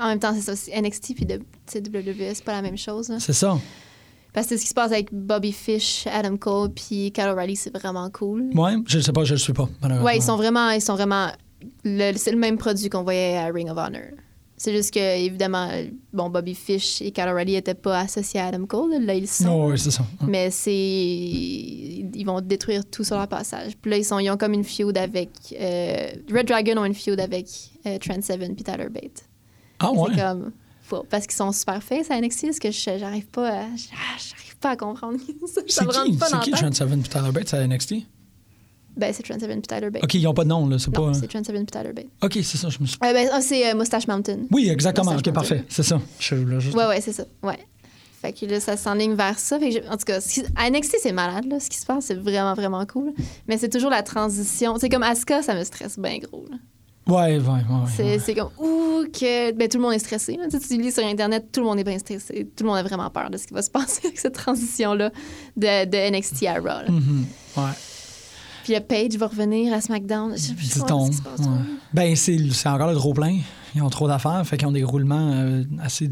En même temps, c'est ça. NXT puis de, WWE, c'est pas la même chose. C'est ça. Parce que ce qui se passe avec Bobby Fish, Adam Cole puis Kyle O'Reilly, c'est vraiment cool. Ouais, je sais pas, je le suis pas, malheureusement. Ouais, ils sont vraiment. Ils sont vraiment c'est le même produit qu'on voyait à Ring of Honor. C'est juste que, évidemment, bon, Bobby Fish et Kyle O'Reilly n'étaient pas associés à Adam Cole. Là, ils sont. Oh, oui, c'est ça. Mais c'est. Ils vont détruire tout sur leur passage. Puis là, ils, sont... ils ont comme une feud avec. euh, Red Dragon ont une feud avec euh, Trent Seven puis Tyler Bate. Ah, ouais. C'est comme. Parce qu'ils sont super face à NXT, parce que je- j'arrive pas à. J'arrive pas à comprendre. ça C'est qui, pas dans qui. Trent Seven et Tyler Bates à NXT? Ben, c'est Trent Seven puis Tyler Bate. OK, ils n'ont pas de nom, là. C'est pas. c'est Trent Seven puis Tyler Bate. OK, c'est ça, je me suis. Euh, ben, ah, c'est euh, Mustache Mountain. Oui, exactement. OK, Mountain. parfait. C'est ça. Je, là, juste- Ouais, ouais, c'est ça. Ouais. Fait que là, ça s'enligne vers ça. Fait que je- en tout cas, à NXT, c'est malade, là. Ce qui se passe, c'est vraiment, vraiment cool. Mais c'est toujours la transition. C'est comme Asuka, ça me stresse bien gros, là. Ouais, ouais, ouais. C'est ouais. comme, ouh, que. Ben, tout le monde est stressé. là. Tu, sais, tu lis sur Internet, tout le monde est bien stressé. Tout le monde a vraiment peur de ce qui va se passer avec cette transition-là de, de NXT à Raw. ouais. Puis le Page va revenir à SmackDown. Je sais plus C'est trop ton. ce qui se passe. ouais. trop. Ben, c'est encore le trop plein. Ils ont trop d'affaires, fait qu'ils ont des roulements euh, assez,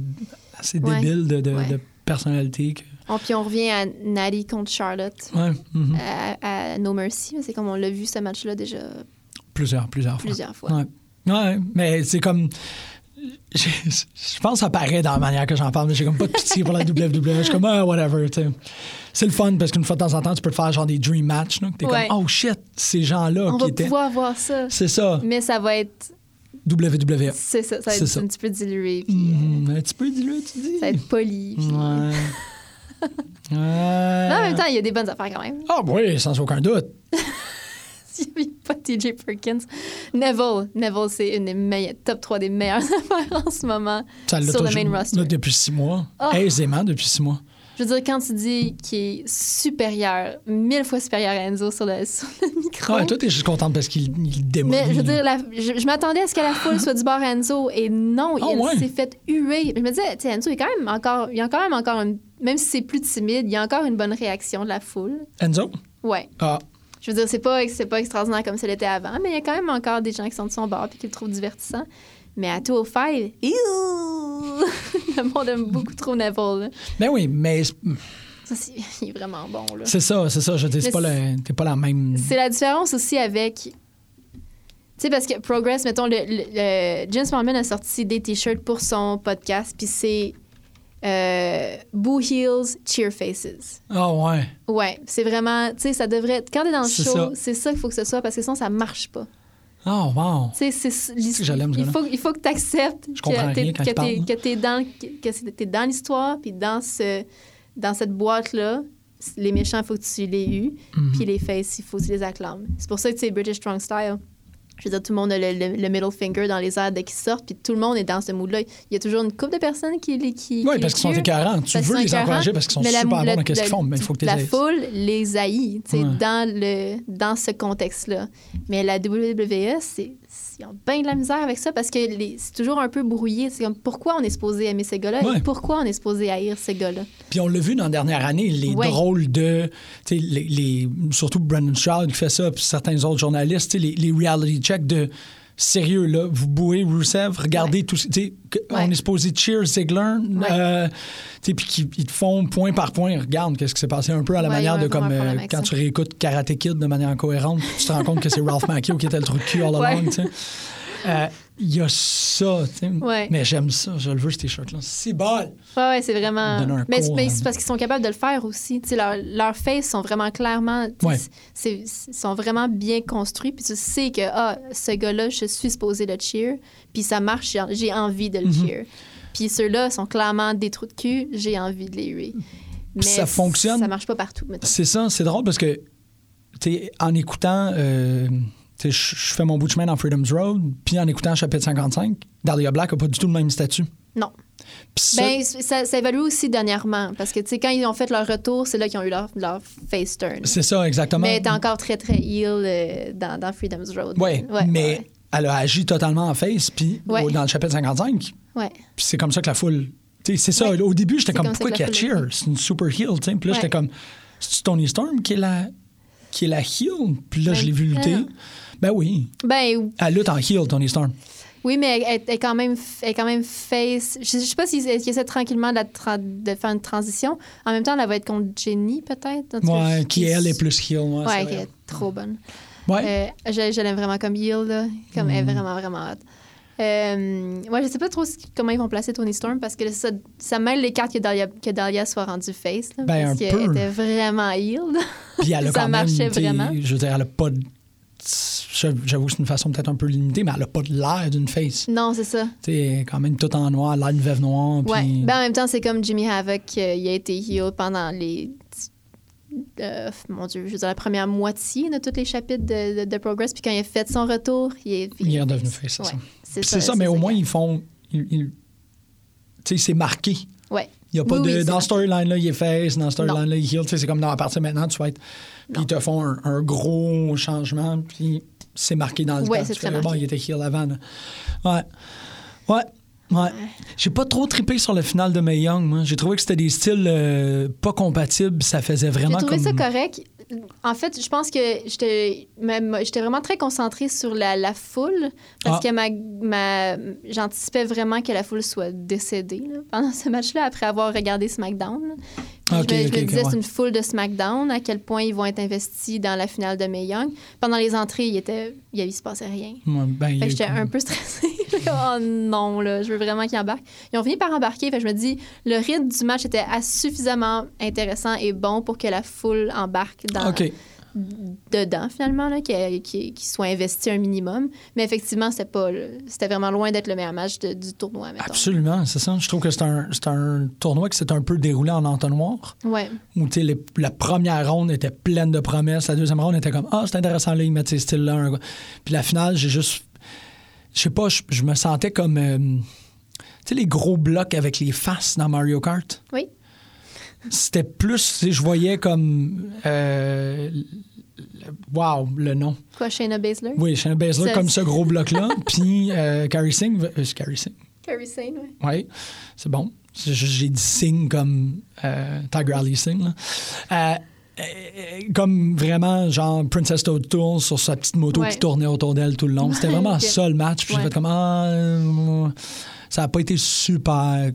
assez débiles de, de, personnalité. que- Oh, puis on revient à Natty contre Charlotte Ouais, mhm. à, à No Mercy. C'est comme on l'a vu ce match-là déjà Plusieurs, plusieurs fois. plusieurs fois. Ouais. Ouais, mais c'est comme. Je, je pense que ça paraît dans la manière que j'en parle, mais j'ai comme pas de pitié pour la WWE. Je suis comme, ah, whatever, tu sais. C'est le fun parce qu'une fois de temps en temps, tu peux te faire genre des dream match. là, que T'es Ouais. comme, oh shit, ces gens-là On qui va étaient. pouvoir voir ça. C'est ça, Mais ça va être. WWE. C'est ça, ça va être ça. un petit peu dilué. Puis, Mhm, un petit peu dilué, tu dis? euh, ça va être poli. Puis... Ouais. Mais en même temps, il y a des bonnes affaires quand même. Ah, oui, sans aucun doute. Il n'y a pas TJ Perkins. Neville. Neville, c'est une des meilleures, top 3 des meilleures affaires en ce moment Ça sur le main roster. là, depuis six mois. Oh. Aisément depuis six mois. Je veux dire, quand tu dis qu'il est supérieur, mille fois supérieur à Enzo sur le, sur le micro. Ouais, toi, t'es juste contente parce qu'il il démolit. Mais je veux dire, la- je, je m'attendais à ce que la foule soit du bord à Enzo et non, Ah il ouais. s'est fait huer. Je me disais, tu sais, Enzo est quand même encore, il y a quand même encore une, même si c'est plus timide, il y a encore une bonne réaction de la foule. Enzo? Ouais. Ah, Je veux dire, c'est pas, c'est pas extraordinaire comme ça l'était avant, mais il y a quand même encore des gens qui sont de son bord et qui le trouvent divertissant. Mais à 205, ew! le monde aime beaucoup trop Neville. là. ben oui, mais Ça, c'est- il est vraiment bon. Là. c'est ça, c'est ça. Je dis, c'est pas, le- t'es pas la même. C'est la différence aussi avec. Tu sais, parce que Progress, mettons, le, le- le- James Mormon a sorti des t-shirts pour son podcast, puis c'est euh, Boo Heels, Cheer Faces. Ah, ouais. Ouais, c'est vraiment. Tu sais, ça devrait. être- Quand t'es dans le show, c'est ça qu'il faut que ce soit, parce que sinon, ça marche pas. Ah, wow. Tu sais, c'est. il, faut, il faut que tu acceptes Je que t'es rien quand que t'es dans, que c'est- t'es dans l'histoire, puis dans, ce, dans cette boîte-là, les méchants, il faut que tu les aies, Mhm. puis les faces, il faut que tu les acclames. C'est pour ça que c'est British Strong Style. Je veux dire, tout le monde a le, le- le middle finger dans les airs dès qu'ils sortent, puis tout le monde est dans ce mood-là. Il y a toujours une couple de personnes qui les qui, Oui, qui parce qu'ils sont écœurants. Tu veux les encourager parce qu'ils sont mais la- super bons le- dans ce qu'ils font, mais il faut que tu La foule les haït, tu sais, Ouais. dans, le, dans ce contexte-là. Mais la WWE, c'est, ils ont bien de la misère avec ça parce que c'est toujours un peu brouillé. C'est comme pourquoi on est supposé aimer ces gars-là Ouais. et pourquoi on est supposé haïr ces gars-là? Puis on l'a vu dans la dernière année, les Ouais. drôles de. Les, les- surtout Brandon Stroud qui fait ça, puis certains autres journalistes, tu sais, les, les reality checks de. Sérieux, là, vous bouez Rousseff, regardez Ouais. tout. Ouais. On est supposé cheer Ziggler, euh, puis qu'ils ils te font point par point. Regarde, qu'est-ce qui s'est passé un peu à la Ouais, manière de comme euh, quand ça. tu réécoutes Karate Kid de manière cohérente, tu te rends compte que c'est Ralph Macchio qui était le trou de cul all Ouais. along, sais. Euh, Il y a ça, tu sais. Ouais. Mais j'aime ça, je le veux, ce t-shirt-là. C'est bol! Ouais, ouais, c'est vraiment. Mais, c'est parce qu'ils sont capables de le faire aussi. Tu sais, leur- leurs faces sont vraiment clairement. Ouais. c'est- sont vraiment bien construits. Puis tu sais que, ah, ce gars-là, je suis supposé le cheer. Puis ça marche, j'ai- envie de le Mhm. cheer. Puis ceux-là sont clairement des trous de cul, j'ai envie de les huer. Mais ça fonctionne. Ça marche pas partout. C'est ça, c'est drôle parce que, tu en écoutant, euh, je je fais mon bout de chemin dans Freedom's Road, puis en écoutant chapitre 55, Dahlia Black n'a pas du tout le même statut. Non. Ça, Ben, ça, ça évalue aussi dernièrement. Parce que, tu sais, quand ils ont fait leur retour, c'est là qu'ils ont eu leur, leur face turn. c'est ça, exactement. Mais elle est encore très, très heel euh, dans, dans Freedom's Road. Ouais, Ouais, mais ouais. elle a agi totalement en face, puis Ouais. dans le chapitre 55, Ouais. puis c'est comme ça que la foule. tu sais, C'est ça, au début, j'étais comme, comme pourquoi que qu'il y a la foule cheer? C'est une super heel, tu sais. Puis là, j'étais comme, c'est Tony Storm qui est la, qui est la heel? Puis là, je Ben, l'ai vu lutter. Ben oui, Ben, elle lutte en heel, Tony Storm. oui, mais elle, est quand même, elle quand même face. Je, je sais pas s'ils s'ils essaient tranquillement de, la tra- de faire une transition. En même temps, elle va être contre Jenny, peut-être. Cas, Ouais, qui, elle, est plus heel. Ouais, Ouais, qui est trop bonne. Ouais. Euh, je je l'aime vraiment comme heel, là. Comme elle est vraiment, vraiment hot. Euh, ouais, je sais pas trop comment ils vont placer Tony Storm parce que ça, ça mêle les cartes que Dahlia, que Dahlia soit rendue face. là, Ben, parce qu'elle était vraiment healed. Puis elle a Ça quand même. marchait vraiment. Je veux dire, elle a pas de. J'avoue que c'est une façon peut-être un peu limitée, mais elle a pas de l'air d'une face. non, c'est ça. Tu sais, quand même tout en noir, l'air d'une veuve noire. Ouais. Ben, en même temps, c'est comme Jimmy Havoc, euh, il a été healed pendant les. euh, mon Dieu, je veux dire, la première moitié de tous les chapitres de, de, de Progress. Puis quand il a fait son retour, il est. il est redevenu face, c'est Ouais, ça. C'est c'est ça, mais au moins, ils font. ils- ils- Tu sais, c'est marqué. Ouais. Il y a pas Oui, de. oui, c'est dans storyline-là, il est face, dans storyline-là, il heal. Tu sais, c'est comme dans à partir de maintenant, tu vas être. Puis ils te font un, un gros changement, puis c'est marqué dans le Ouais, temps. très Bon, il était heal avant. là. Ouais. Ouais. Ouais. J'ai pas trop trippé sur le final de May Young. J'ai trouvé que c'était des styles euh, pas compatibles. Ça faisait J'ai vraiment trouvé comme. ça correct. En fait, je pense que j'étais vraiment très concentrée sur la, la foule parce Ah. que ma, ma, j'anticipais vraiment que la foule soit décédée là, pendant ce match-là après avoir regardé SmackDown. là. Puis Ok, je me, je disais, ouais. c'est une foule de SmackDown, à quel point ils vont être investis dans la finale de Mae Young. Pendant les entrées, il, était, il, il se passait rien. Ouais, ben, j'étais un peu stressée. oh non, là, je veux vraiment qu'ils embarquent. Ils ont fini par embarquer. Fait je me dis, le rythme du match était assez suffisamment intéressant et bon pour que la foule embarque dans. Dedans, finalement, là, qu'ils- qu'ils soient investis un minimum. Mais effectivement, c'était pas le- c'était vraiment loin d'être le meilleur match de- du tournoi, mettons. Absolument, c'est ça. Je trouve que c'est un, tournoi qui s'est un peu déroulé en entonnoir. Ouais. où tu sais, les- la première ronde était pleine de promesses, la deuxième ronde était comme Ah, c'est intéressant, là, ils mettent ces styles-là. un. Puis la finale, j'ai juste. Je sais pas, je, je me sentais comme. euh, tu sais, les gros blocs avec les faces dans Mario Kart. Oui. C'était plus, je voyais comme. euh, le- wow, le nom. Quoi, Shayna Baszler? Oui, Shayna Baszler, comme ce gros bloc-là. Puis euh, Carrie Singh. euh, c'est Carrie Singh. Carrie Sane, oui. Oui, c'est bon. J'ai dit Singh comme euh, Tiger Ali Singh. là. Euh, euh, comme vraiment, genre Princess Toad Tool sur sa petite moto Ouais. qui tournait autour d'elle tout le long. C'était vraiment Ok. ça le match. Puis j'ai Ouais. fait comme Ah, ça n'a pas été super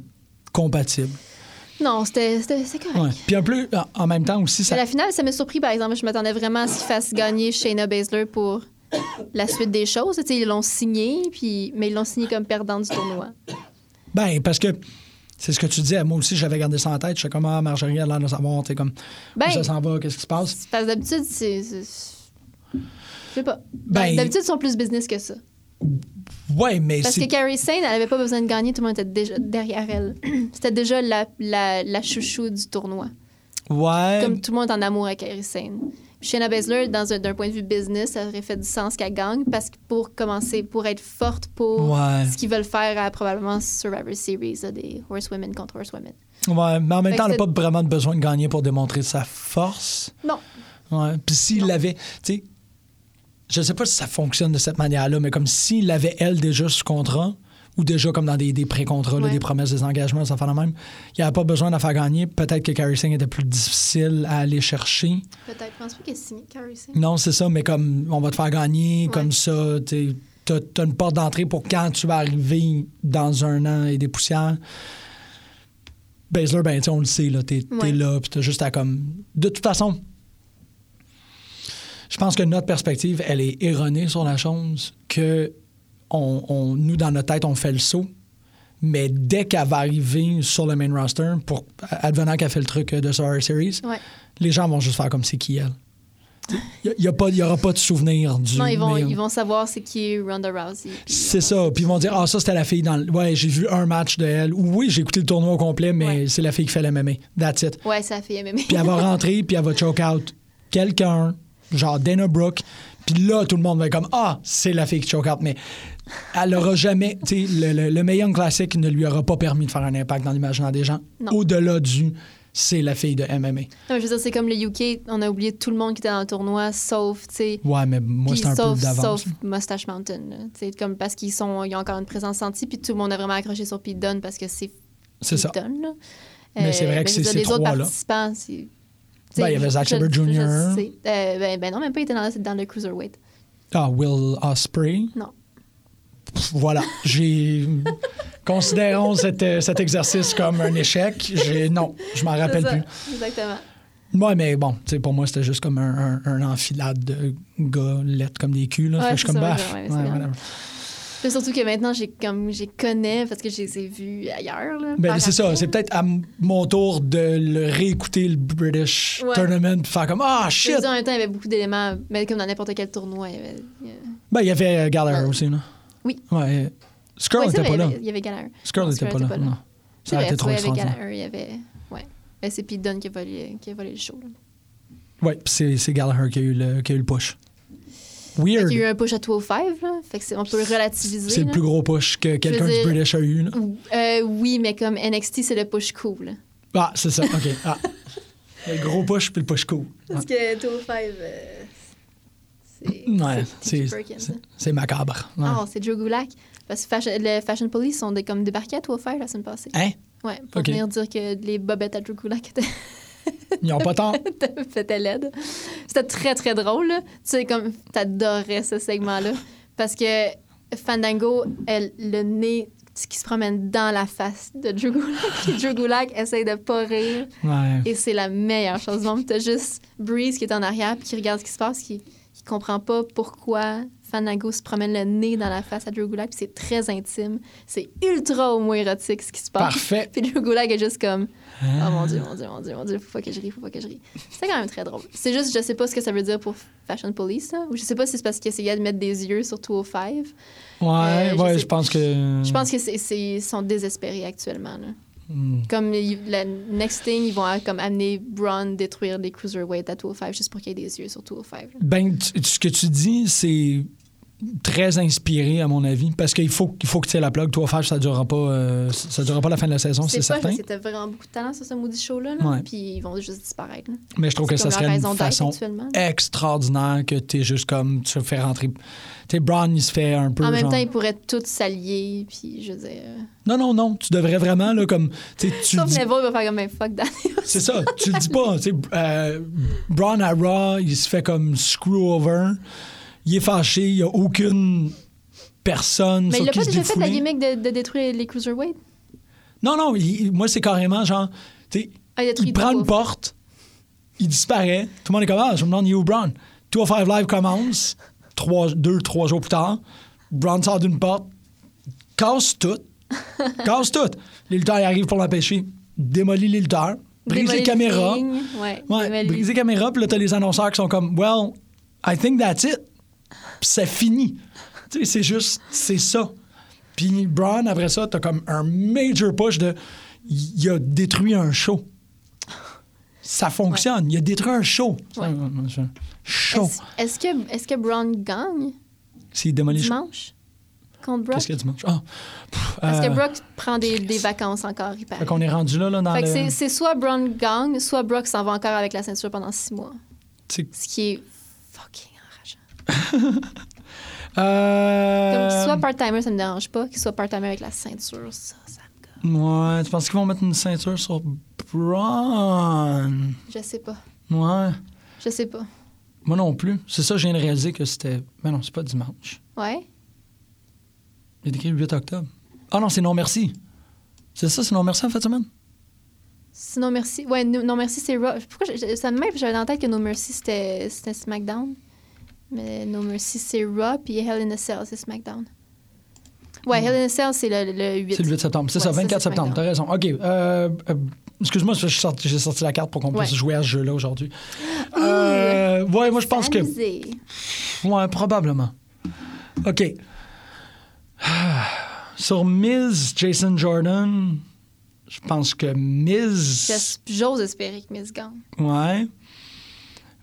compatible. Non, c'était correct. Ouais. Puis un peu, en- en même temps aussi, ça. Mais la finale, ça m'a surpris, par exemple. Je m'attendais vraiment à ce qu'ils fassent gagner Shayna Baszler pour la suite des choses. Ils l'ont signé, puis... mais ils l'ont signé comme perdant du tournoi. Ben, parce que c'est ce que tu disais. Moi aussi, j'avais gardé ça en tête. Je sais comment Marjorie a l'air de savoir, tu comme Ben, où ça s'en va, qu'est-ce qui se passe? Parce que d'habitude, c'est. c'est- Je sais pas. Ben- D'habitude, ils sont plus business que ça. Ouais, mais Parce que Carrie Sane, elle avait pas besoin de gagner, tout le monde était déjà derrière elle. C'était déjà la, la, la chouchou du tournoi. Ouais. Comme tout le monde est en amour avec Carrie Sane. Puis Shayna Baszler, d'un point de vue business, ça aurait fait du sens qu'elle gagne parce que pour commencer, pour être forte pour Ouais. ce qu'ils veulent faire à probablement Survivor Series, là, des Horsewomen contre Horsewomen. Ouais, mais en même Fait temps, elle n'a pas vraiment besoin de gagner pour démontrer sa force. Non. Ouais. Puis s'il l'avait, tu sais, je sais pas si ça fonctionne de cette manière-là, mais comme s'il avait, elle, déjà sous contrat, ou déjà comme dans des, des pré-contrats, Ouais. des promesses, des engagements, ça fait la même, il n'y avait pas besoin de la faire gagner. Peut-être que Carrie Singh était plus difficile à aller chercher. Peut-être. Je pense pas qu'elle a signé Carrie Sane. Non, c'est ça, mais comme on va te faire gagner, Ouais. comme ça, tu as, une porte d'entrée pour quand tu vas arriver dans un an et des poussières. Baszler, ben, on le sait, là, t'es Ouais. t'es là, puis t'as juste à comme. De toute façon, je pense que notre perspective, elle est erronée sur la chose, que on, on- nous, dans notre tête, on fait le saut. Mais dès qu'elle va arriver sur le main roster, pour advenant qu'elle fait le truc de Survivor Series, Ouais. les gens vont juste faire comme c'est qui elle. Il n'y aura pas de souvenir du. Non, ils vont, mais- ils vont savoir c'est qui Ronda Rousey. C'est ça. Puis ils vont dire Ah, ça, c'était la fille dans. le- Ouais, j'ai vu un match de elle. Ou oui, j'ai écouté le tournoi au complet, mais Ouais. c'est la fille qui fait le MMA. That's it. Ouais, ça fait MMA. Puis elle va rentrer, puis elle va choke out quelqu'un, genre Dana Brooke. Puis là, tout le monde va être comme Ah, c'est la fille qui choke out. Mais elle aura jamais. Tu sais, le, le, le Mae classique ne lui aura pas permis de faire un impact dans l'imaginaire des gens. Au-delà du c'est la fille de MMA. Non, mais je veux dire, c'est comme le UK, on a oublié tout le monde qui était dans le tournoi, sauf, tu sais. Ouais, mais moi, c'est un sauf, peu d'avance. sauf Mustache Mountain. Tu sais, comme parce qu'ils sont, ils ont encore une présence sentie, puis tout le monde a vraiment accroché sur Pete Dunne parce que c'est C'est ça. Dunne. là. Mais c'est vrai que c'est ces Les autres trois-là. participants, Ben, il y avait Zack Sabre je Jr.. Euh, ben, ben non, même pas, il était dans, dans le Cruiserweight. Ah, Will Osprey. Non. Pff, Voilà. J'ai. Considérons cet, euh, cet exercice comme un échec. J'ai... Non, je m'en rappelle ça, plus. Exactement. Ouais, mais bon, pour moi, c'était juste comme un, un- un enfilade de gars lettres comme des culs. Là. Ouais, je suis comme baf. ouais, ouais, Puis surtout que maintenant, j'ai comme j'ai connais parce que je les ai vus ailleurs. Là, Ben, c'est ça. C'est peut-être à mon tour de le réécouter, le British Ouais. Tournament, puis faire comme Ah, veux shit! en même temps, il y avait beaucoup d'éléments, mais comme dans n'importe quel tournoi. Il y avait, il y avait- Ben, il y avait euh, Gallagher Ouais. aussi, là. Oui. Ouais. Skrull n'était pas là. Il y avait Gallagher. Skrull n'était pas là. Non. Ça a été trop il y avait. Gallagher, il y avait. Ouais. C'est Pete Dunne qui a volé, qui a volé le show. Là. Ouais, puis c'est, c'est Gallagher qui a, eu le, qui a eu le push. Fait Weird. qu'il y a eu un push à 205, là. Fait que c'est- on peut le relativiser. C'est le plus gros push que quelqu'un du British a eu. Là. Euh, oui, mais comme NXT, c'est le push cool. Ah, c'est ça. OK. Ah. Le gros push puis le push cool. Parce que 205, euh, c'est. Ouais, c'est hein. c'est macabre. Ouais. Ah, c'est Joe Gulak. Parce que fashion, le Fashion Police sont des, comme débarqués à 205 la semaine passée. Hein? Ouais, pour venir dire que les bobettes à Joe Gulak étaient. Ils n'ont pas tant. C'était laide. C'était très, très drôle. là. Tu sais, comme, t'adorais ce segment-là. Parce que Fandango, elle, le nez qui se promène dans la face de Drew Gulak. Puis Drew Gulak essaye de pas rire. Ouais. Et c'est la meilleure chose du monde. T'as juste Breeze qui est en arrière puis qui regarde ce qui se passe, qui, qui comprend pas pourquoi Fandango se promène le nez dans la face à Drew Gulak. Puis c'est très intime. C'est ultra homo-érotique ce qui se passe. Parfait. Puis Drew Gulak est juste comme Oh mon Dieu, mon Dieu, mon Dieu, mon Dieu, faut pas que je rie, faut pas que je rie. C'était quand même très drôle. C'est juste, je sais pas ce que ça veut dire pour Fashion Police, là. ou je sais pas si c'est parce qu'ils essayaient de mettre des yeux sur 205. Ouais, Euh, je ouais, sais- je pense que. Je pense que c'est, c'est- ils sont désespérés actuellement. Là. Hmm. Comme la next thing, ils vont euh, comme amener Braun détruire les cruiserweights à 205 juste pour qu'il y ait des yeux sur 205. là. Ben, tu- ce que tu dis, c'est très inspiré, à mon avis, parce qu'il faut, il faut que tu aies la plug. Toi, faire, ça durera pas, euh, ça durera pas la fin de la saison, c'est, certain. t'as vraiment beaucoup de talent sur ce Moody Show-là, là, Ouais. puis ils vont juste disparaître. là. Mais je trouve que ça serait une façon extraordinaire que tu es juste comme, tu fais rentrer. Tu sais, Braun, il se fait un peu. En même genre- temps, ils pourraient tous s'allier, puis je veux dire... euh, Non, non, non, tu devrais vraiment, là, comme. Tu Sauf dis- Neville va faire comme un fuck Daniel. C'est ça, tu le dis pas. tu sais, euh, Braun à Raw, il se fait comme screw over. Il est fâché, il n'y a aucune personne Mais il a qui pas déjà fait la gimmick de, de détruire les cruiserweights? Non, non, il- moi, c'est carrément genre, tu sais, Ah, il prend une porte, il disparaît, tout le monde est comme, ah, je me demande, où Braun? 205 Live commence, trois, deux, trois jours plus tard, Braun sort d'une porte, casse tout, casse tout. Les lutteurs arrivent pour l'empêcher, démolit les lutteurs, brise les le caméras. ring, Ouais, Ouais, démolir- briser les caméras, puis là, t'as les annonceurs qui sont comme, well, I think that's it. Puis c'est fini. Tu sais, c'est juste, c'est ça. Puis Braun, après ça, t'as comme un major push de, il a détruit un show. Ça fonctionne. Il a détruit un show. Ouais. Show. Est-ce que, est-ce que Braun gagne? S'il démolit le show. dimanche? Contre Brock? Qu'est-ce qu'il y a dimanche? Ah, pff, Est-ce euh, que Brock prend des, des vacances encore, il paraît? Fait qu'on est rendu là, là, dans Fait que le... c'est- soit Braun gagne, soit Brock s'en va encore avec la ceinture pendant six mois. c'est- Ce qui est. Euh, Comme qu'il soit part-timer, ça me dérange pas. Qu'il soit part-timer avec la ceinture, ça, ça me gosse. Ouais, tu penses qu'ils vont mettre une ceinture sur Braun? Je sais pas. Ouais. Je sais pas. Moi non plus. C'est ça, je viens de réaliser que c'était. Mais non, c'est pas dimanche. Ouais? Il est écrit le 8 octobre. Ah non, c'est non merci. C'est ça, c'est non merci en de semaine? Sinon, merci. Ouais, no, non, merci, c'est Raw. Pourquoi je- ça me met, j'avais dans la tête que No Mercy, c'était c'était SmackDown. Mais No Mercy, c'est Raw, puis Hell in a Cell, c'est SmackDown. Ouais, Hell in a Cell, c'est le, le 8. C'est le 8 septembre. C'est Ouais, ça, ça, 24 c'est septembre. T'as raison. OK. euh, euh, Excuse-moi, sorti- j'ai sorti la carte pour qu'on puisse Ouais. jouer à ce jeu-là aujourd'hui. Euh, ouais, moi, je pense que. Ouais, probablement. OK. Sur Miz, Jason Jordan, je pense que Miz. J'ose espérer que Miss gagne. Ouais.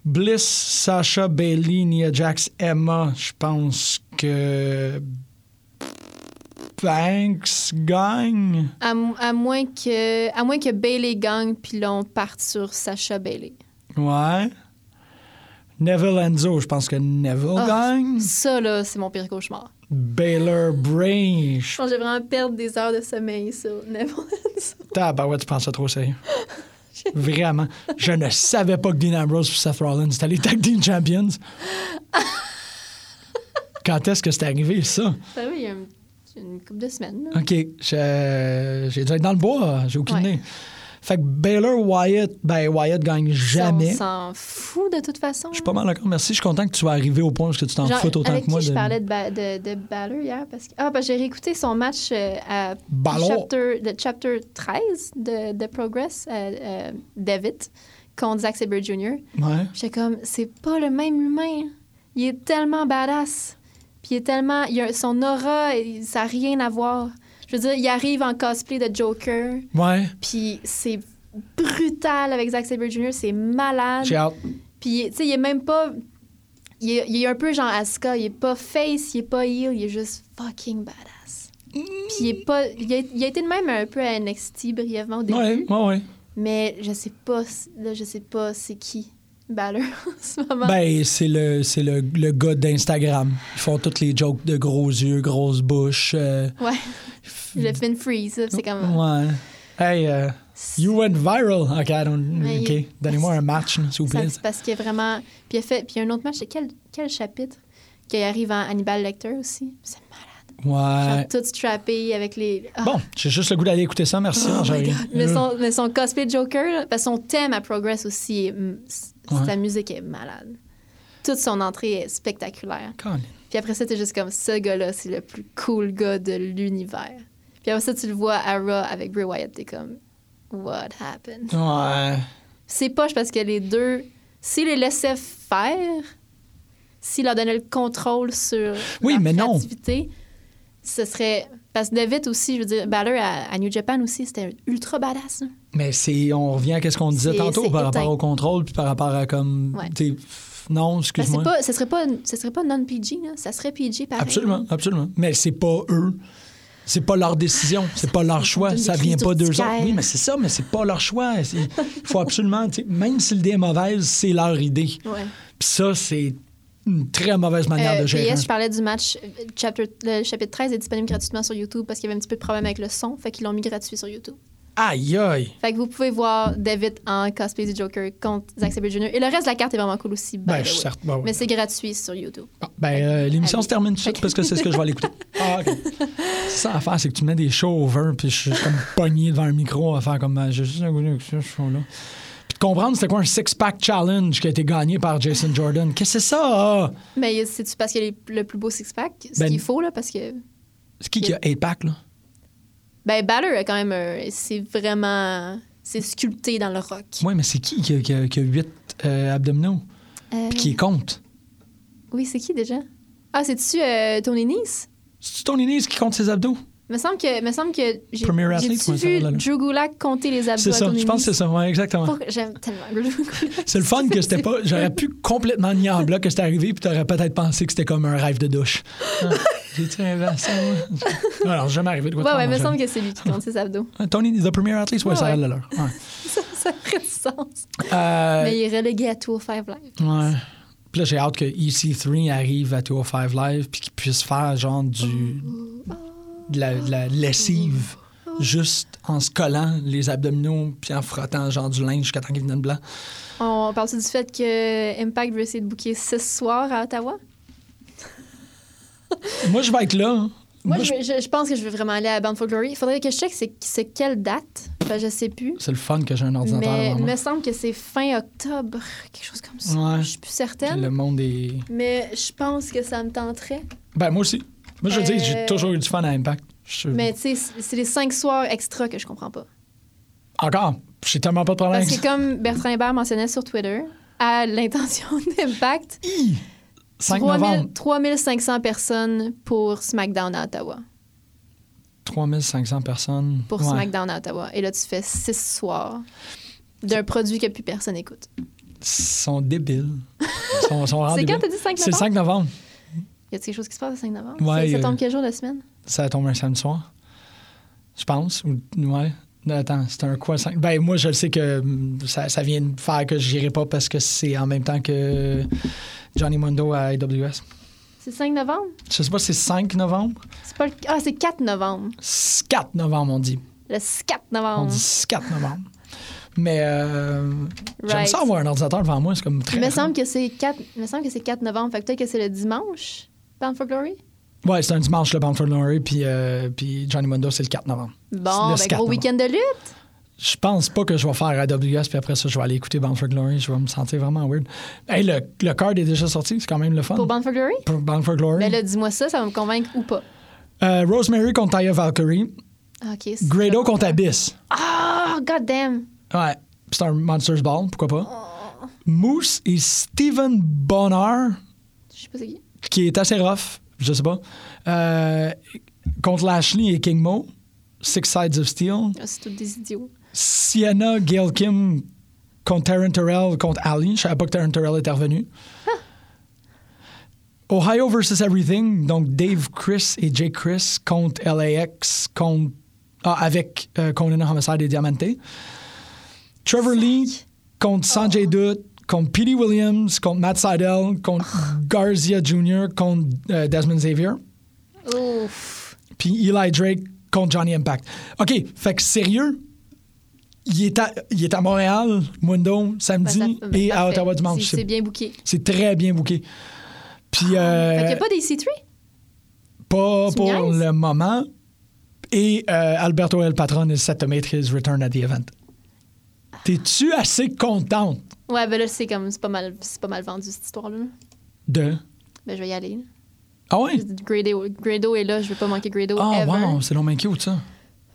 Bliss, Sasha, Bailey, Nia Jax, Emma, je pense que. Banks gagne. À, mo- à moins que, à moins que Bailey gagne, puis là, on parte sur Sacha Bailey. Ouais. Neville Enzo, je pense que Neville Ah. gagne. Ça, là, c'est mon pire cauchemar. Baylor Bray, je pense que j'ai vraiment perdre des heures de sommeil sur Neville Enzo. Tabarouette, tu penses ça trop sérieux. Vraiment. Je ne savais pas que Dean Ambrose et Seth Rollins étaient les Tag Team Champions. Quand est-ce que c'est arrivé, ça? Ça oui, il y a une, une couple de semaines. là. OK. J'ai dû être dans le bois. J'ai aucune Ouais. Fait que Baylor Wyatt, ben Wyatt gagne jamais. On s'en fout de toute façon. Je suis pas mal d'accord. Merci. Je suis content que tu sois arrivé au point où tu t'en fous autant avec que moi. qui je parlais de, Ba- de, de Balor hier? Parce que ah ben, j'ai réécouté son match euh, à chapter, de chapter 13 de, de Progress euh, euh, David contre Zack Sabre Jr. Ouais. J'étais comme c'est pas le même humain. Il est tellement badass. Puis il est tellement il a, son aura ça n'a rien à voir. Je veux dire, il arrive en cosplay de Joker, Ouais. puis c'est brutal avec Zack Sabre Jr. C'est malade. J'ai hâte. Puis, tu sais, il est même pas. Il est, il est un peu genre Asuka. Il est pas face, il est pas heel, il est juste fucking badass. Puis, il est pas. Il a, il a été de même un peu à NXT brièvement au début. Ouais, ouais, ouais. Mais je sais pas. Là, je sais pas c'est qui Balor en ce moment. Ben, c'est le, c'est le, le gars d'Instagram. Ils font toutes les jokes de gros yeux, grosse bouche. euh, ouais. Le fin freeze, c'est comme. Ouais. Hey, euh, you went viral. OK, I don't- Mais OK. il- Donnez-moi un match, s'il vous plaît. c'est parce qu'il y a vraiment. Puis il a fait. Puis il y a un autre match, c'est quel, quel chapitre? Qui arrive en Hannibal Lecter aussi. C'est malade. Ouais. Genre, tout strappé avec les. Ah. Bon, j'ai juste le goût d'aller écouter ça. Merci. Oh. God. Mais son, mais son cosplay Joker, parce son thème à Progress aussi, Ouais. sa musique est malade. Toute son entrée est spectaculaire. Colin. Puis après ça, t'es juste comme, ce gars-là, c'est le plus cool gars de l'univers. Puis après ça, tu le vois à Raw avec Bray Wyatt, t'es comme, what happened? Ouais. C'est poche parce que les deux, s'ils les laissaient faire, s'ils leur donnaient le contrôle sur Oui, leur mais non. créativité, ce serait... Parce que David aussi, je veux dire, Balor à, à New Japan aussi, c'était ultra badass. hein. Mais c'est, on revient à ce qu'on disait tantôt par éteint. rapport au contrôle puis par rapport à comme. Ouais. Non, que excuse-moi. ce serait pas, ce serait pas non-PG. Ça serait PG pareil. Absolument, absolument. Mais c'est pas eux. C'est pas leur décision, c'est pas leur choix, ça vient pas d'eux autres. Oui, mais c'est ça, mais c'est pas leur choix. Il faut absolument, même si l'idée est mauvaise, c'est leur idée. Ouais. Puis ça, c'est une très mauvaise manière Euh, de gérer. yes, je parlais du match. euh, Chapter, le chapitre 13 est disponible gratuitement sur YouTube parce qu'il y avait un petit peu de problème avec le son. Fait qu'ils l'ont mis gratuit sur YouTube. Aïe, aïe. Fait que vous pouvez voir David en cosplay du Joker contre Zack Sabre Jr. Et le reste de la carte est vraiment cool aussi. Ben, certain. ben oui. Mais c'est gratuit sur YouTube. Bon, ben, euh, l'émission se termine tout de suite parce que c'est ce que je vais aller écouter. Ah, OK. C'est ça à faire, c'est que tu mets des shows over, puis je suis comme pogné devant un micro à faire comme euh, j'ai juste un goût ce show-là. De comprendre c'était quoi un six-pack challenge qui a été gagné par Jason Jordan. Qu'est-ce que c'est ça? ah? Mais c'est-tu parce qu'il y a le plus beau six-pack? Ce Ben- qu'il faut, là, parce que. C'est qui qui a 8-pack, là? Ben, Balor a quand même un. C'est vraiment. C'est sculpté dans le rock. Oui, mais c'est qui qui a, qui a- qui a 8 abdominaux? Euh, Puis qui est compte? Oui, c'est qui déjà? Ah, c'est-tu euh, Tony Nese? C'est Tony Nese qui compte ses abdos? Me semble que, me semble que j'ai ouais, ça vu. Drew Gulak compter les abdos C'est ça, je pense que c'est ça. Oui, exactement. Pour- J'aime tellement Drew Gulak. C'est le fun que c'était pas. J'aurais pu complètement nier en bloc que c'était arrivé, puis t'aurais peut-être pensé que c'était comme un rêve de douche. Ah, J'ai-tu rêvé à ça? Alors, jamais arrivé de quoi Ouais, ouais, me semble que c'est lui qui compte ses abdos. jamais. Tony, the premier athlete, ouais, Ouais, ça ouais. a l'heure. Ouais. Ça, ça ferait du sens. Euh, Mais il est relégué à Tour 5 Live. ouais. Puis là, j'ai hâte que EC3 arrive à 205 Live, puis qu'il puisse faire genre du. De la, de la lessive. Juste en se collant les abdominaux, puis en frottant genre du linge jusqu'à temps qu'il devienne blanc. On parle du fait que Impact veut essayer de booker six soirs à Ottawa? Moi, je vais être là. hein. Moi, Moi, je, je- je pense que je veux vraiment aller à Bound for Glory. Il faudrait que je check c'est, quelle date. Ben, je sais plus. C'est le fun que j'ai un ordinateur Mais il me semble que c'est fin octobre, quelque chose comme ça. Ouais. Je suis plus certaine. Le monde est. Mais je pense que ça me tenterait. Ben, moi aussi. Moi, je veux dire, j'ai Euh, toujours eu du fun à Impact. Je- Mais tu sais, c'est- c'est les cinq soirs extra que je comprends pas. Encore, j'ai tellement pas de problème Parce que comme Bertrand Hébert mentionnait sur Twitter, à l'intention d'Impact, Hi! 5 3000 novembre, 3500 personnes pour SmackDown à Ottawa. 3500 personnes. Pour Ouais. SmackDown à Ottawa. Et là, tu fais six soirs d'un produit que plus personne écoute. Ils sont débiles. Ils sont, sont C'est quand t'as dit 5 C'est le novembre? 5 novembre. Y a-t-il quelque chose qui se passe le 5 novembre? Ouais, ça tombe quel jour de semaine? Ça tombe un samedi soir. Je pense. Ou- Ouais. Attends, c'est un quoi 5? Ben, moi, je le sais que hum, ça, ça vient de faire que j'irai pas parce que c'est en même temps que Johnny Mundo à AWS. C'est 5 novembre? Je sais pas si c'est 5 novembre. C'est pas le... Ah, c'est 4 novembre. C'est 4 novembre, on dit. Le 4 On novembre. dit 4 novembre. Mais euh, j'aime Right. ça avoir un ordinateur devant moi, c'est comme très. Il me rare. semble que c'est 4... il me semble que c'est 4 novembre. Fait que peut-être que c'est le dimanche, Bound for Glory? Ouais, c'est un dimanche, le Bound for Glory, puis, euh, puis Johnny Mundo, c'est le 4 novembre. Bon, Le ben 4 gros week-end de lutte? Je pense pas que je vais faire AWS, puis après ça, je vais aller écouter Bound for Glory. Je vais me sentir vraiment weird. Hey, le, le card est déjà sorti, c'est quand même le fun. Pour Bound for Glory? Pour Bound for Glory. Ben là, dis-moi ça, ça va me convaincre ou pas. Euh, Rosemary contre Taya Valkyrie. Ah, OK. Grado contre Abyss. Ah, god damn. Ouais. C'est un Monsters Ball, pourquoi pas. Oh. Moose et Steven Bonner, Je sais pas c'est qui. Qui est assez rough, je sais pas. Euh, contre Lashley et King Mo. Six Sides of Steel. Ah, c'est tous des idiots. Sienna, Gail Kim contre Taryn Terrell contre Ali. Je savais pas que Taryn Terrell était revenu. Ohio versus Everything. Donc Dave Chris et Jake Chris contre LAX contre, ah, avec euh, Conan Homicide et Diamante. Trevor Lee contre Sanjay Dutt contre Petey Williams contre Matt Seidel contre Garcia Jr. contre euh, Desmond Xavier. Ouf. Puis Eli Drake contre Johnny Impact. OK, fait que sérieux, il est à, il est à Montréal, Mundo, Ben, samedi, ça- ben, et à. Ottawa dimanche. C'est- bien booké. c'est très bien booké. Puis, euh, Fait qu'il n'y a pas des C3? pas Tu pour niaises? le moment. Et euh, Alberto El Patron is set to make his return at the event. T'es-tu assez contente? Ouais, ben là, c'est comme, c'est pas mal, c'est pas mal vendu, cette histoire-là. de? Ben, je vais y aller. Ah ouais? Grado, Grado est là, je veux pas manquer Grado Ah, wow, c'est long cute, ça.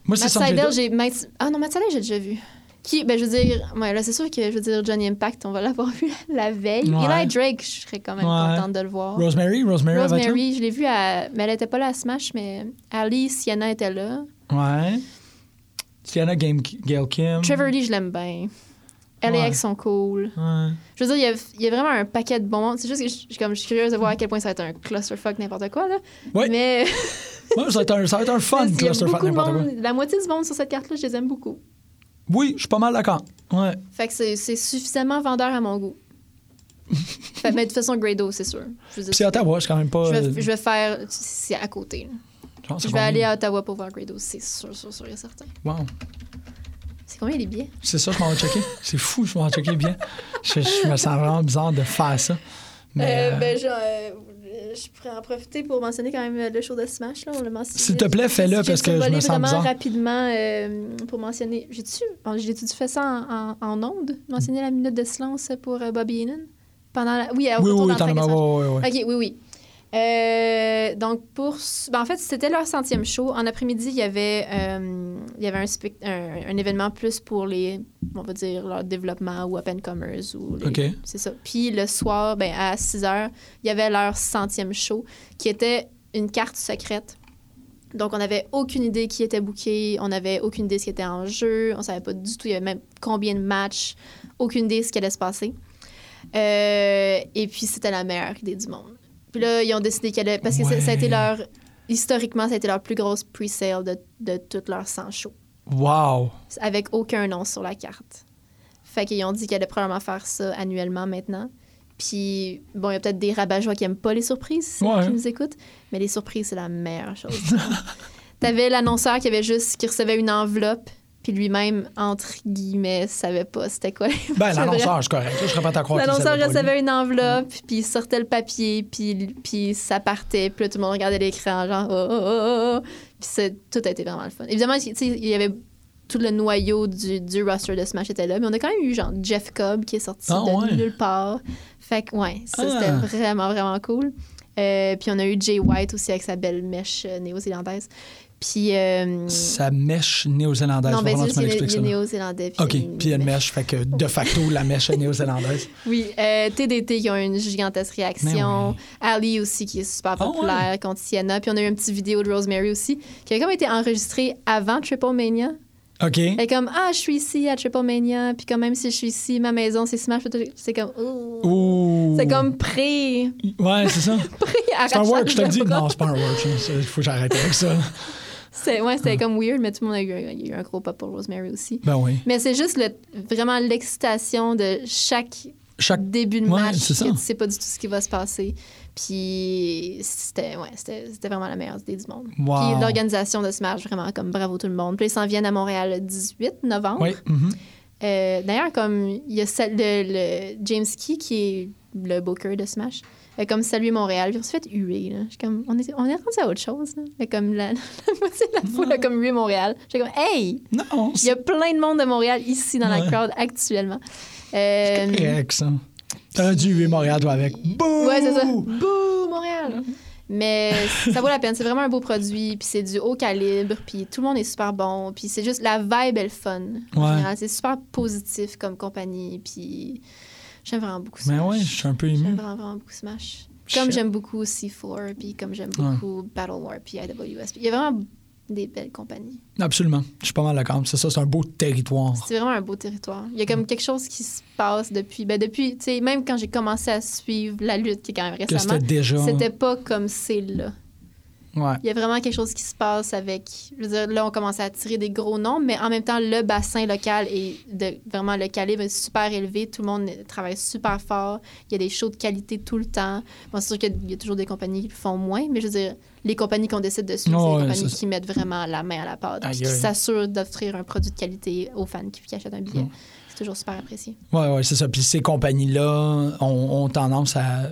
Moi, c'est Dutt. j'ai. Ah non, Matt j'ai déjà vu. Qui, ben, je veux dire, ouais, là, c'est sûr que, je veux dire, Johnny Impact, on va l'avoir vu la veille. Ouais. Eli Drake, je serais quand même Ouais. contente de le voir. Rosemary, Rosemary, Rosemary, je l'ai vu à. Mais elle était pas là à Smash, mais Ali, Sienna était là. là? Ouais. Sienna, Game, Gail Kim. Trevor Lee, je l'aime bien. LAX Ouais. sont cool. Ouais. Je veux dire, il y a, il y a vraiment un paquet de bons mondes. C'est juste que je, je- comme, je suis curieuse de voir à quel point ça va être un clusterfuck n'importe quoi. Là. Ouais. Mais Ouais, ça, va être un, ça va être un fun clusterfuck n'importe quoi. La moitié du monde sur cette carte-là, je les aime beaucoup. Oui, je suis pas mal d'accord. Ouais. Fait que c'est suffisamment vendeur à mon goût. fait, mais de toute façon, Grado, c'est sûr. C'est Ottawa, c'est quand même pas. je, euh, vais, je vais faire. C'est à côté. genre, Je vais aller à Ottawa pour voir Grado, c'est sûr, sûr, sûr et certain. Wow. C'est combien les billets? C'est ça, je m'en vais checker. C'est fou, je m'en vais checker bien. Je, je me sens vraiment bizarre de faire ça. Mais, euh, ben, genre, je pourrais en profiter pour mentionner quand même le show de Smash. Là, on mentionné. S'il te plaît, fais-le, parce que je me sens vraiment bizarre. rapidement euh, pour mentionner. J'ai-tu fait ça en, en, en ondes? Mentionner la minute de silence pour euh, Bobby Heenan? Pendant la... Oui, au oui, oui, le ouais, ouais, ouais. OK, oui, oui. Euh, donc, pour. ben, en fait, c'était leur centième show. En après-midi, il y avait, euh, il y avait un, spec- un, un événement plus pour les, on va dire, leur développement ou up-and-comers. Les-. C'est ça. Puis le soir, ben, à 6 heures, il y avait leur centième show qui était une carte secrète. Donc, on n'avait aucune idée qui était booké, on n'avait aucune idée ce qui était en jeu, on savait pas du tout, il y avait même combien de matchs, aucune idée ce qui allait se passer. Euh, et puis, c'était la meilleure idée du monde. Puis là, ils ont décidé qu'elle allait. Parce que ça, ça a été leur. Historiquement, ça a été leur plus grosse pre-sale de, de toutes leurs 100 shows. Wow. Avec aucun nom sur la carte. Fait qu'ils ont dit qu'elle allait probablement faire ça annuellement maintenant. Puis, bon, il y a peut-être des rabat qui aiment pas les surprises, Ouais. qui nous écoutent. Mais les surprises, c'est la meilleure chose. T'avais l'annonceur qui avait juste. qui recevait une enveloppe. Puis lui-même, entre guillemets, savait pas c'était quoi. Ben, l'annonceur, c'est correct. Je serais pas à croire L'annonceur recevait une enveloppe, puis il sortait le papier, puis, puis ça partait, puis là, tout le monde regardait l'écran, genre, oh, oh, oh, oh. Puis tout a été vraiment le fun. Évidemment, tu sais, il y avait tout le noyau du, du roster de Smash était là, mais on a quand même eu, genre, Jeff Cobb qui est sorti Ah, de ouais. nulle part. Fait que, ouais, ça, Ah. c'était vraiment, vraiment cool. Euh, puis on a eu Jay White aussi avec sa belle mèche euh, néo-zélandaise. Puis. euh, Sa mèche néo-zélandaise. non, ben, c'est là. néo-zélandais. OK, une puis une mèche. fait que de facto, la mèche est néo-zélandaise. Oui, euh, TDT qui ont une gigantesque réaction. Ali aussi qui est super Ah populaire contre Sienna. Puis on a eu une petite vidéo de Rosemary aussi qui a comme été enregistrée avant Triple Mania. OK. Elle est comme Ah, je suis ici à Triple Mania. Puis comme même si je suis ici, ma maison c'est Smash. C'est comme Ouh. Ouh. C'est comme pré. Ouais, c'est ça. pré C'est un work, je te le dis. Non, c'est pas un work. Il faut que j'arrête avec ça. C'est- Ouais, c'était comme weird, mais tout le monde a eu, a un gros pop pour Rosemary aussi. Ben oui. Mais c'est juste le, vraiment l'excitation de chaque Chaque. début de Ouais, match que tu sais pas du tout ce qui va se passer. Puis c'était ouais, vraiment la meilleure idée du monde. Wow. Puis l'organisation de Smash, vraiment, comme bravo tout le monde. Puis ils s'en viennent à Montréal le 18 novembre. Oui. mhm. Euh, D'ailleurs, comme il y a celle- le, le James Key qui est le booker de Smash, Euh, comme Salut Montréal. Puis on s'est fait huer. Là. Comme, on, est, on est rendu à autre chose. Là. Mais comme la, moitié de la foule a comme hué Montréal. J'ai comme, hey! Non, Il y a plein de monde de Montréal ici dans la crowd actuellement. Euh, c'est correct, ça. T'aurais dû huer Montréal, toi, avec. Bouh! Ouais, c'est ça. Bouh, Montréal! Mais ça vaut la peine. C'est vraiment un beau produit. Puis c'est du haut calibre. Puis tout le monde est super bon. Puis c'est juste la vibe est le fun. Ouais. C'est super positif comme compagnie. Puis j'aime vraiment beaucoup Smash. Mais ouais, je suis un peu J'aime ému. vraiment, vraiment beaucoup Smash. Comme j'aime beaucoup C4. Puis comme j'aime Ouais. beaucoup Battle War. Puis IWS. Il y a vraiment des belles compagnies. Absolument. Je suis pas mal d'accord. C'est ça, c'est un beau territoire. C'est vraiment un beau territoire. Il y a comme quelque chose qui se passe depuis. Ben depuis, tu sais, même quand j'ai commencé à suivre la lutte, qui est quand même récemment, c'était déjà. c'était pas comme c'est là. Ouais. Il y a vraiment quelque chose qui se passe avec. Je veux dire, là, on commence à tirer des gros noms, mais en même temps, le bassin local est de, vraiment le calibre est super élevé. Tout le monde travaille super fort. Il y a des shows de qualité tout le temps. Bon, c'est sûr qu'il y a toujours des compagnies qui font moins, mais je veux dire, les compagnies qu'on décide de suivre, Oh, c'est ouais, les compagnies qui mettent vraiment la main à la pâte, qui s'assurent d'offrir un produit de qualité aux fans qui, qui achètent un billet. Mm. C'est toujours super apprécié. Ouais, ouais, c'est ça. Puis ces compagnies-là ont, ont tendance à.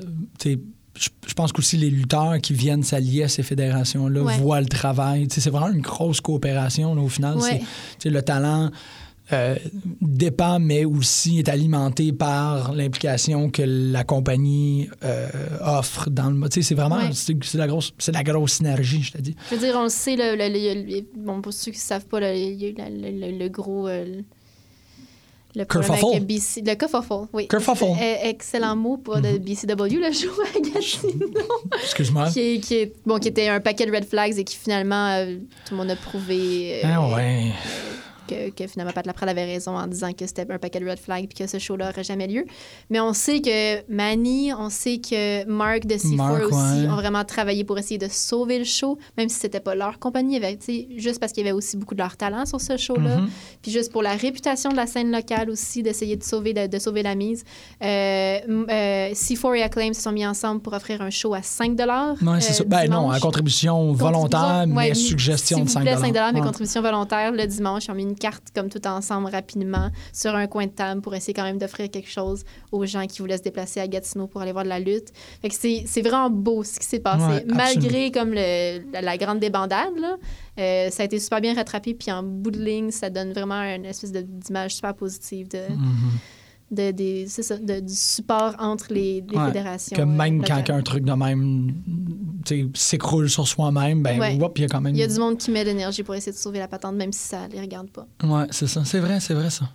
Je je pense qu'aussi les lutteurs qui viennent s'allier à ces fédérations-là Ouais. voient le travail. C'est vraiment une grosse coopération là, au final. Ouais. C'est- Le talent euh, dépend, mais aussi est alimenté par l'implication que la compagnie euh, offre dans le. Tu sais, c'est vraiment. Ouais. C'est la, grosse- c'est la grosse synergie, je te dis. Je veux dire, on le sait, le, le- le- le- bon, pour ceux qui ne savent pas, le, il y a eu le gros. euh, le Kerfuffle. avec BC, le kerfuffle, oui. Kerfuffle. Euh, Excellent mot pour de BCW, le show à Gatineau. Excuse-moi. qui, est- bon, qui était un paquet de red flags et qui finalement, euh, tout le monde a prouvé euh, Ah ouais. Que, que finalement Pat Laprade avait raison en disant que c'était un paquet de red flags puis que ce show-là n'aurait jamais lieu. Mais on sait que Manny, on sait que Mark de C4 Mark, aussi ouais. ont vraiment travaillé pour essayer de sauver le show, même si c'était pas leur compagnie, sais, juste parce qu'il y avait aussi beaucoup de leur talent sur ce show-là. Mhm. Puis juste pour la réputation de la scène locale aussi, d'essayer de sauver, de, de sauver la mise. Euh, euh, C4 et Acclaim se sont mis ensemble pour offrir un show à 5 Ouais, c'est ça. Ben non, à contribution volontaire, mais ouais, suggestion de vous 5 plaît, 5 mais Ouais. contribution volontaire. Le dimanche, ils ont mis une carte comme tout ensemble rapidement sur un coin de table pour essayer quand même d'offrir quelque chose aux gens qui voulaient se déplacer à Gatineau pour aller voir de la lutte. Fait que c'est vraiment beau ce qui s'est passé. Ouais, Malgré comme le- la, la grande débandade, là, euh, ça a été super bien rattrapé. Puis en bout de ligne, ça donne vraiment une espèce d'image super positive de, Mhm. De, des- c'est ça, de- du support entre les, les Ouais, fédérations. Que même euh, quand locales. un truc de même s'écroule sur soi-même, ben, Ouais. il y a quand même. Il y a du monde qui met de l'énergie pour essayer de sauver la patente, même si ça les regarde pas. Ouais, c'est ça. C'est vrai, c'est vrai, ça.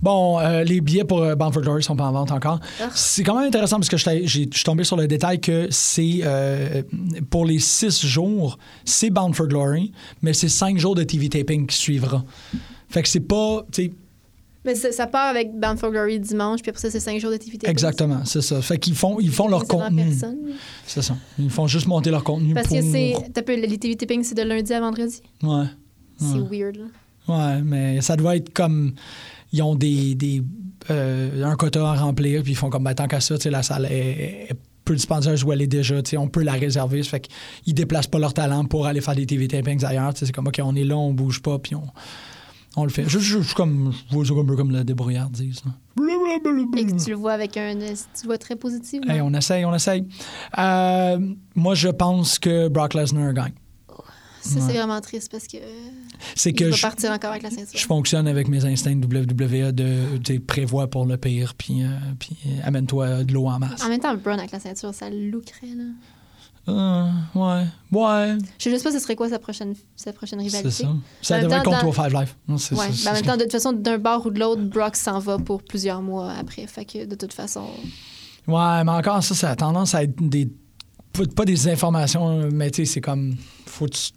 Bon, euh, les billets pour euh, Bound for Glory sont pas en vente encore. Ah. C'est quand même intéressant parce que je suis tombé sur le détail que c'est euh, pour les six jours, c'est Bound for Glory, mais c'est cinq jours de TV taping qui suivra. Fait que c'est pas, Mais ça, part avec Bound for Glory dimanche, puis après ça, c'est cinq jours d'activité. exactement, c'est ça. Fait qu'ils font, ils font leur contenu. C'est ça. Ils font juste monter leur contenu Parce pour. que c'est. T'as peu, les TV tapings, c'est de lundi à vendredi. Ouais. C'est weird, là. Ouais, mais ça doit être comme. Ils ont des, des, euh, un quota à remplir, puis ils font comme, ben, tant qu'à ça, tu sais, la salle est, est peu dispendieuse où elle est déjà, tu sais, on peut la réserver. Ça fait qu'ils déplacent pas leur talent pour aller faire des TV tapings ailleurs. tu sais, C'est comme, OK, on est là, on bouge pas, puis on, on le fait. Je, je, je suis comme, je vois ça un peu comme le débrouillardise. Et que tu le vois avec un. Tu le vois très positif. Hey, on essaye, on essaye. Euh, moi, je pense que Brock Lesnar gagne. Ça, ouais. c'est vraiment triste parce que. C'est que je, partir encore avec la ceinture. je fonctionne avec mes instincts WWE de tu sais, prévois pour le pire, puis, euh, puis euh, amène-toi de l'eau en masse. En même temps, Braun avec la ceinture, ça lookerait, là. Euh, ouais, ouais, Je sais juste pas ce serait quoi sa prochaine, sa prochaine c'est rivalité? ça. Ça même devrait contre dans- Five Life. Non, c'est Ouais, ça, mais c'est en même ça. temps, de toute façon, d'un bord ou de l'autre, Brock s'en va pour plusieurs mois après. Fait que de toute façon, Ouais, mais encore ça, ça a tendance à être des. Pas des informations, mais tu sais, c'est comme. Faut tu-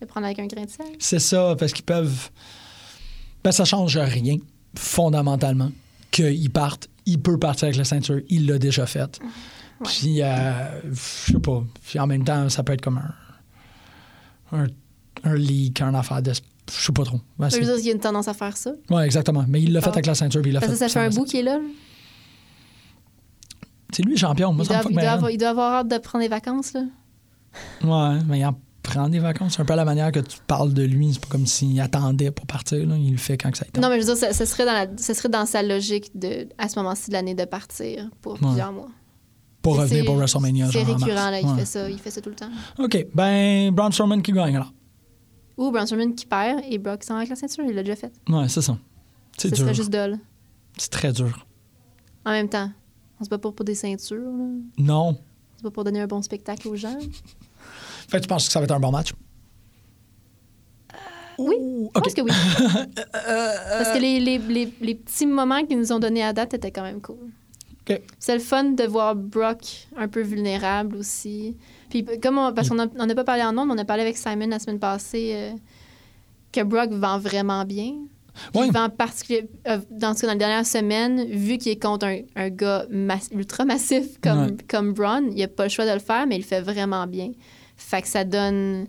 le prendre avec un grain de sel. C'est ça, parce qu'ils peuvent. Ben, ça change rien, fondamentalement. Qu'ils partent, il peut partir avec la ceinture, il l'a déjà fait. Ouais. Puis, euh, je sais pas. Puis en même temps, ça peut être comme un. Un, un leak, un affaire de. Je sais pas trop. C'est- veux dire qu'il y a une tendance à faire ça? ouais, exactement. Mais il l'a fait Ah. avec la ceinture, puis il l'a Parce fait. que ça fait un bout qu'il est là. C'est lui le champion. Moi, Il ça doit, il, doit avoir, il doit avoir hâte de prendre des vacances. Là. Ouais, mais il en prend des vacances. C'est un peu la manière que tu parles de lui. C'est pas comme s'il attendait pour partir. Là. Il le fait quand que ça est. Non, mais je veux dire, ça, ça serait dans la- ça serait dans sa logique de, à ce moment-ci de l'année de partir pour plusieurs mois. Pour revenir pour WrestleMania. C'est récurrent, là, il, Ouais. fait ça, il fait ça tout le temps. OK. Ben, Braun Strowman qui gagne alors. Ou Braun Strowman qui perd et Brock s'en avec la ceinture, il l'a déjà fait. Ouais, c'est ça. C'est Ce dur. juste dole. C'est très dur. En même temps, on se bat pas pour des ceintures, là. Non. On se bat pour donner un bon spectacle aux gens. Fait que tu penses que ça va être un bon match? oui. Ouh, Je OK. pense que oui. Parce que les, les, les, les petits moments qu'ils nous ont donnés à date étaient quand même cool. C'est le fun de voir Brock un peu vulnérable aussi. Puis comme on- parce qu'on n'a pas parlé en nom, mais on a parlé avec Simon la semaine passée euh, que Brock vend vraiment bien. Ouais. Il vend particulier euh, dans ce dans les dernières semaines, vu qu'il est contre un, un gars mass- ultra massif comme, Ouais. comme Braun, il a pas le choix de le faire, mais il le fait vraiment bien. Fait que ça donne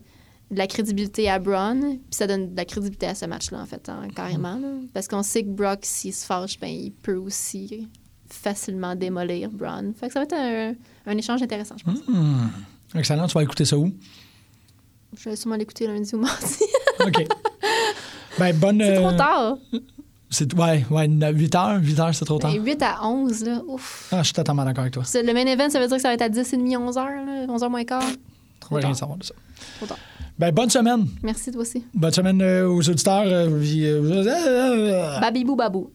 de la crédibilité à Braun, puis ça donne de la crédibilité à ce match-là, en fait, hein, carrément. là. Parce qu'on sait que Brock, s'il se fâche, ben, il peut aussi facilement démolir Braun. Fait que ça va être un, un échange intéressant, je pense. Hmm. Excellent. Tu vas écouter ça où? Je vais sûrement l'écouter lundi ou mardi. OK. ben, bonne. C'est euh, trop tard. c'est- Ouais, ouais, 8 heures. 8 heures, c'est trop tard. Ben, 8 à 11, là, ouf. Ah, je suis totalement d'accord avec toi. C'est- Le main event, ça veut dire que ça va être à 10h30, 11h, là, 11h moins quart. On va tard. rien savoir de ça. Trop tard. Ben, bonne semaine. Merci, toi aussi. Bonne semaine euh, aux auditeurs. euh, euh, Babibou babou.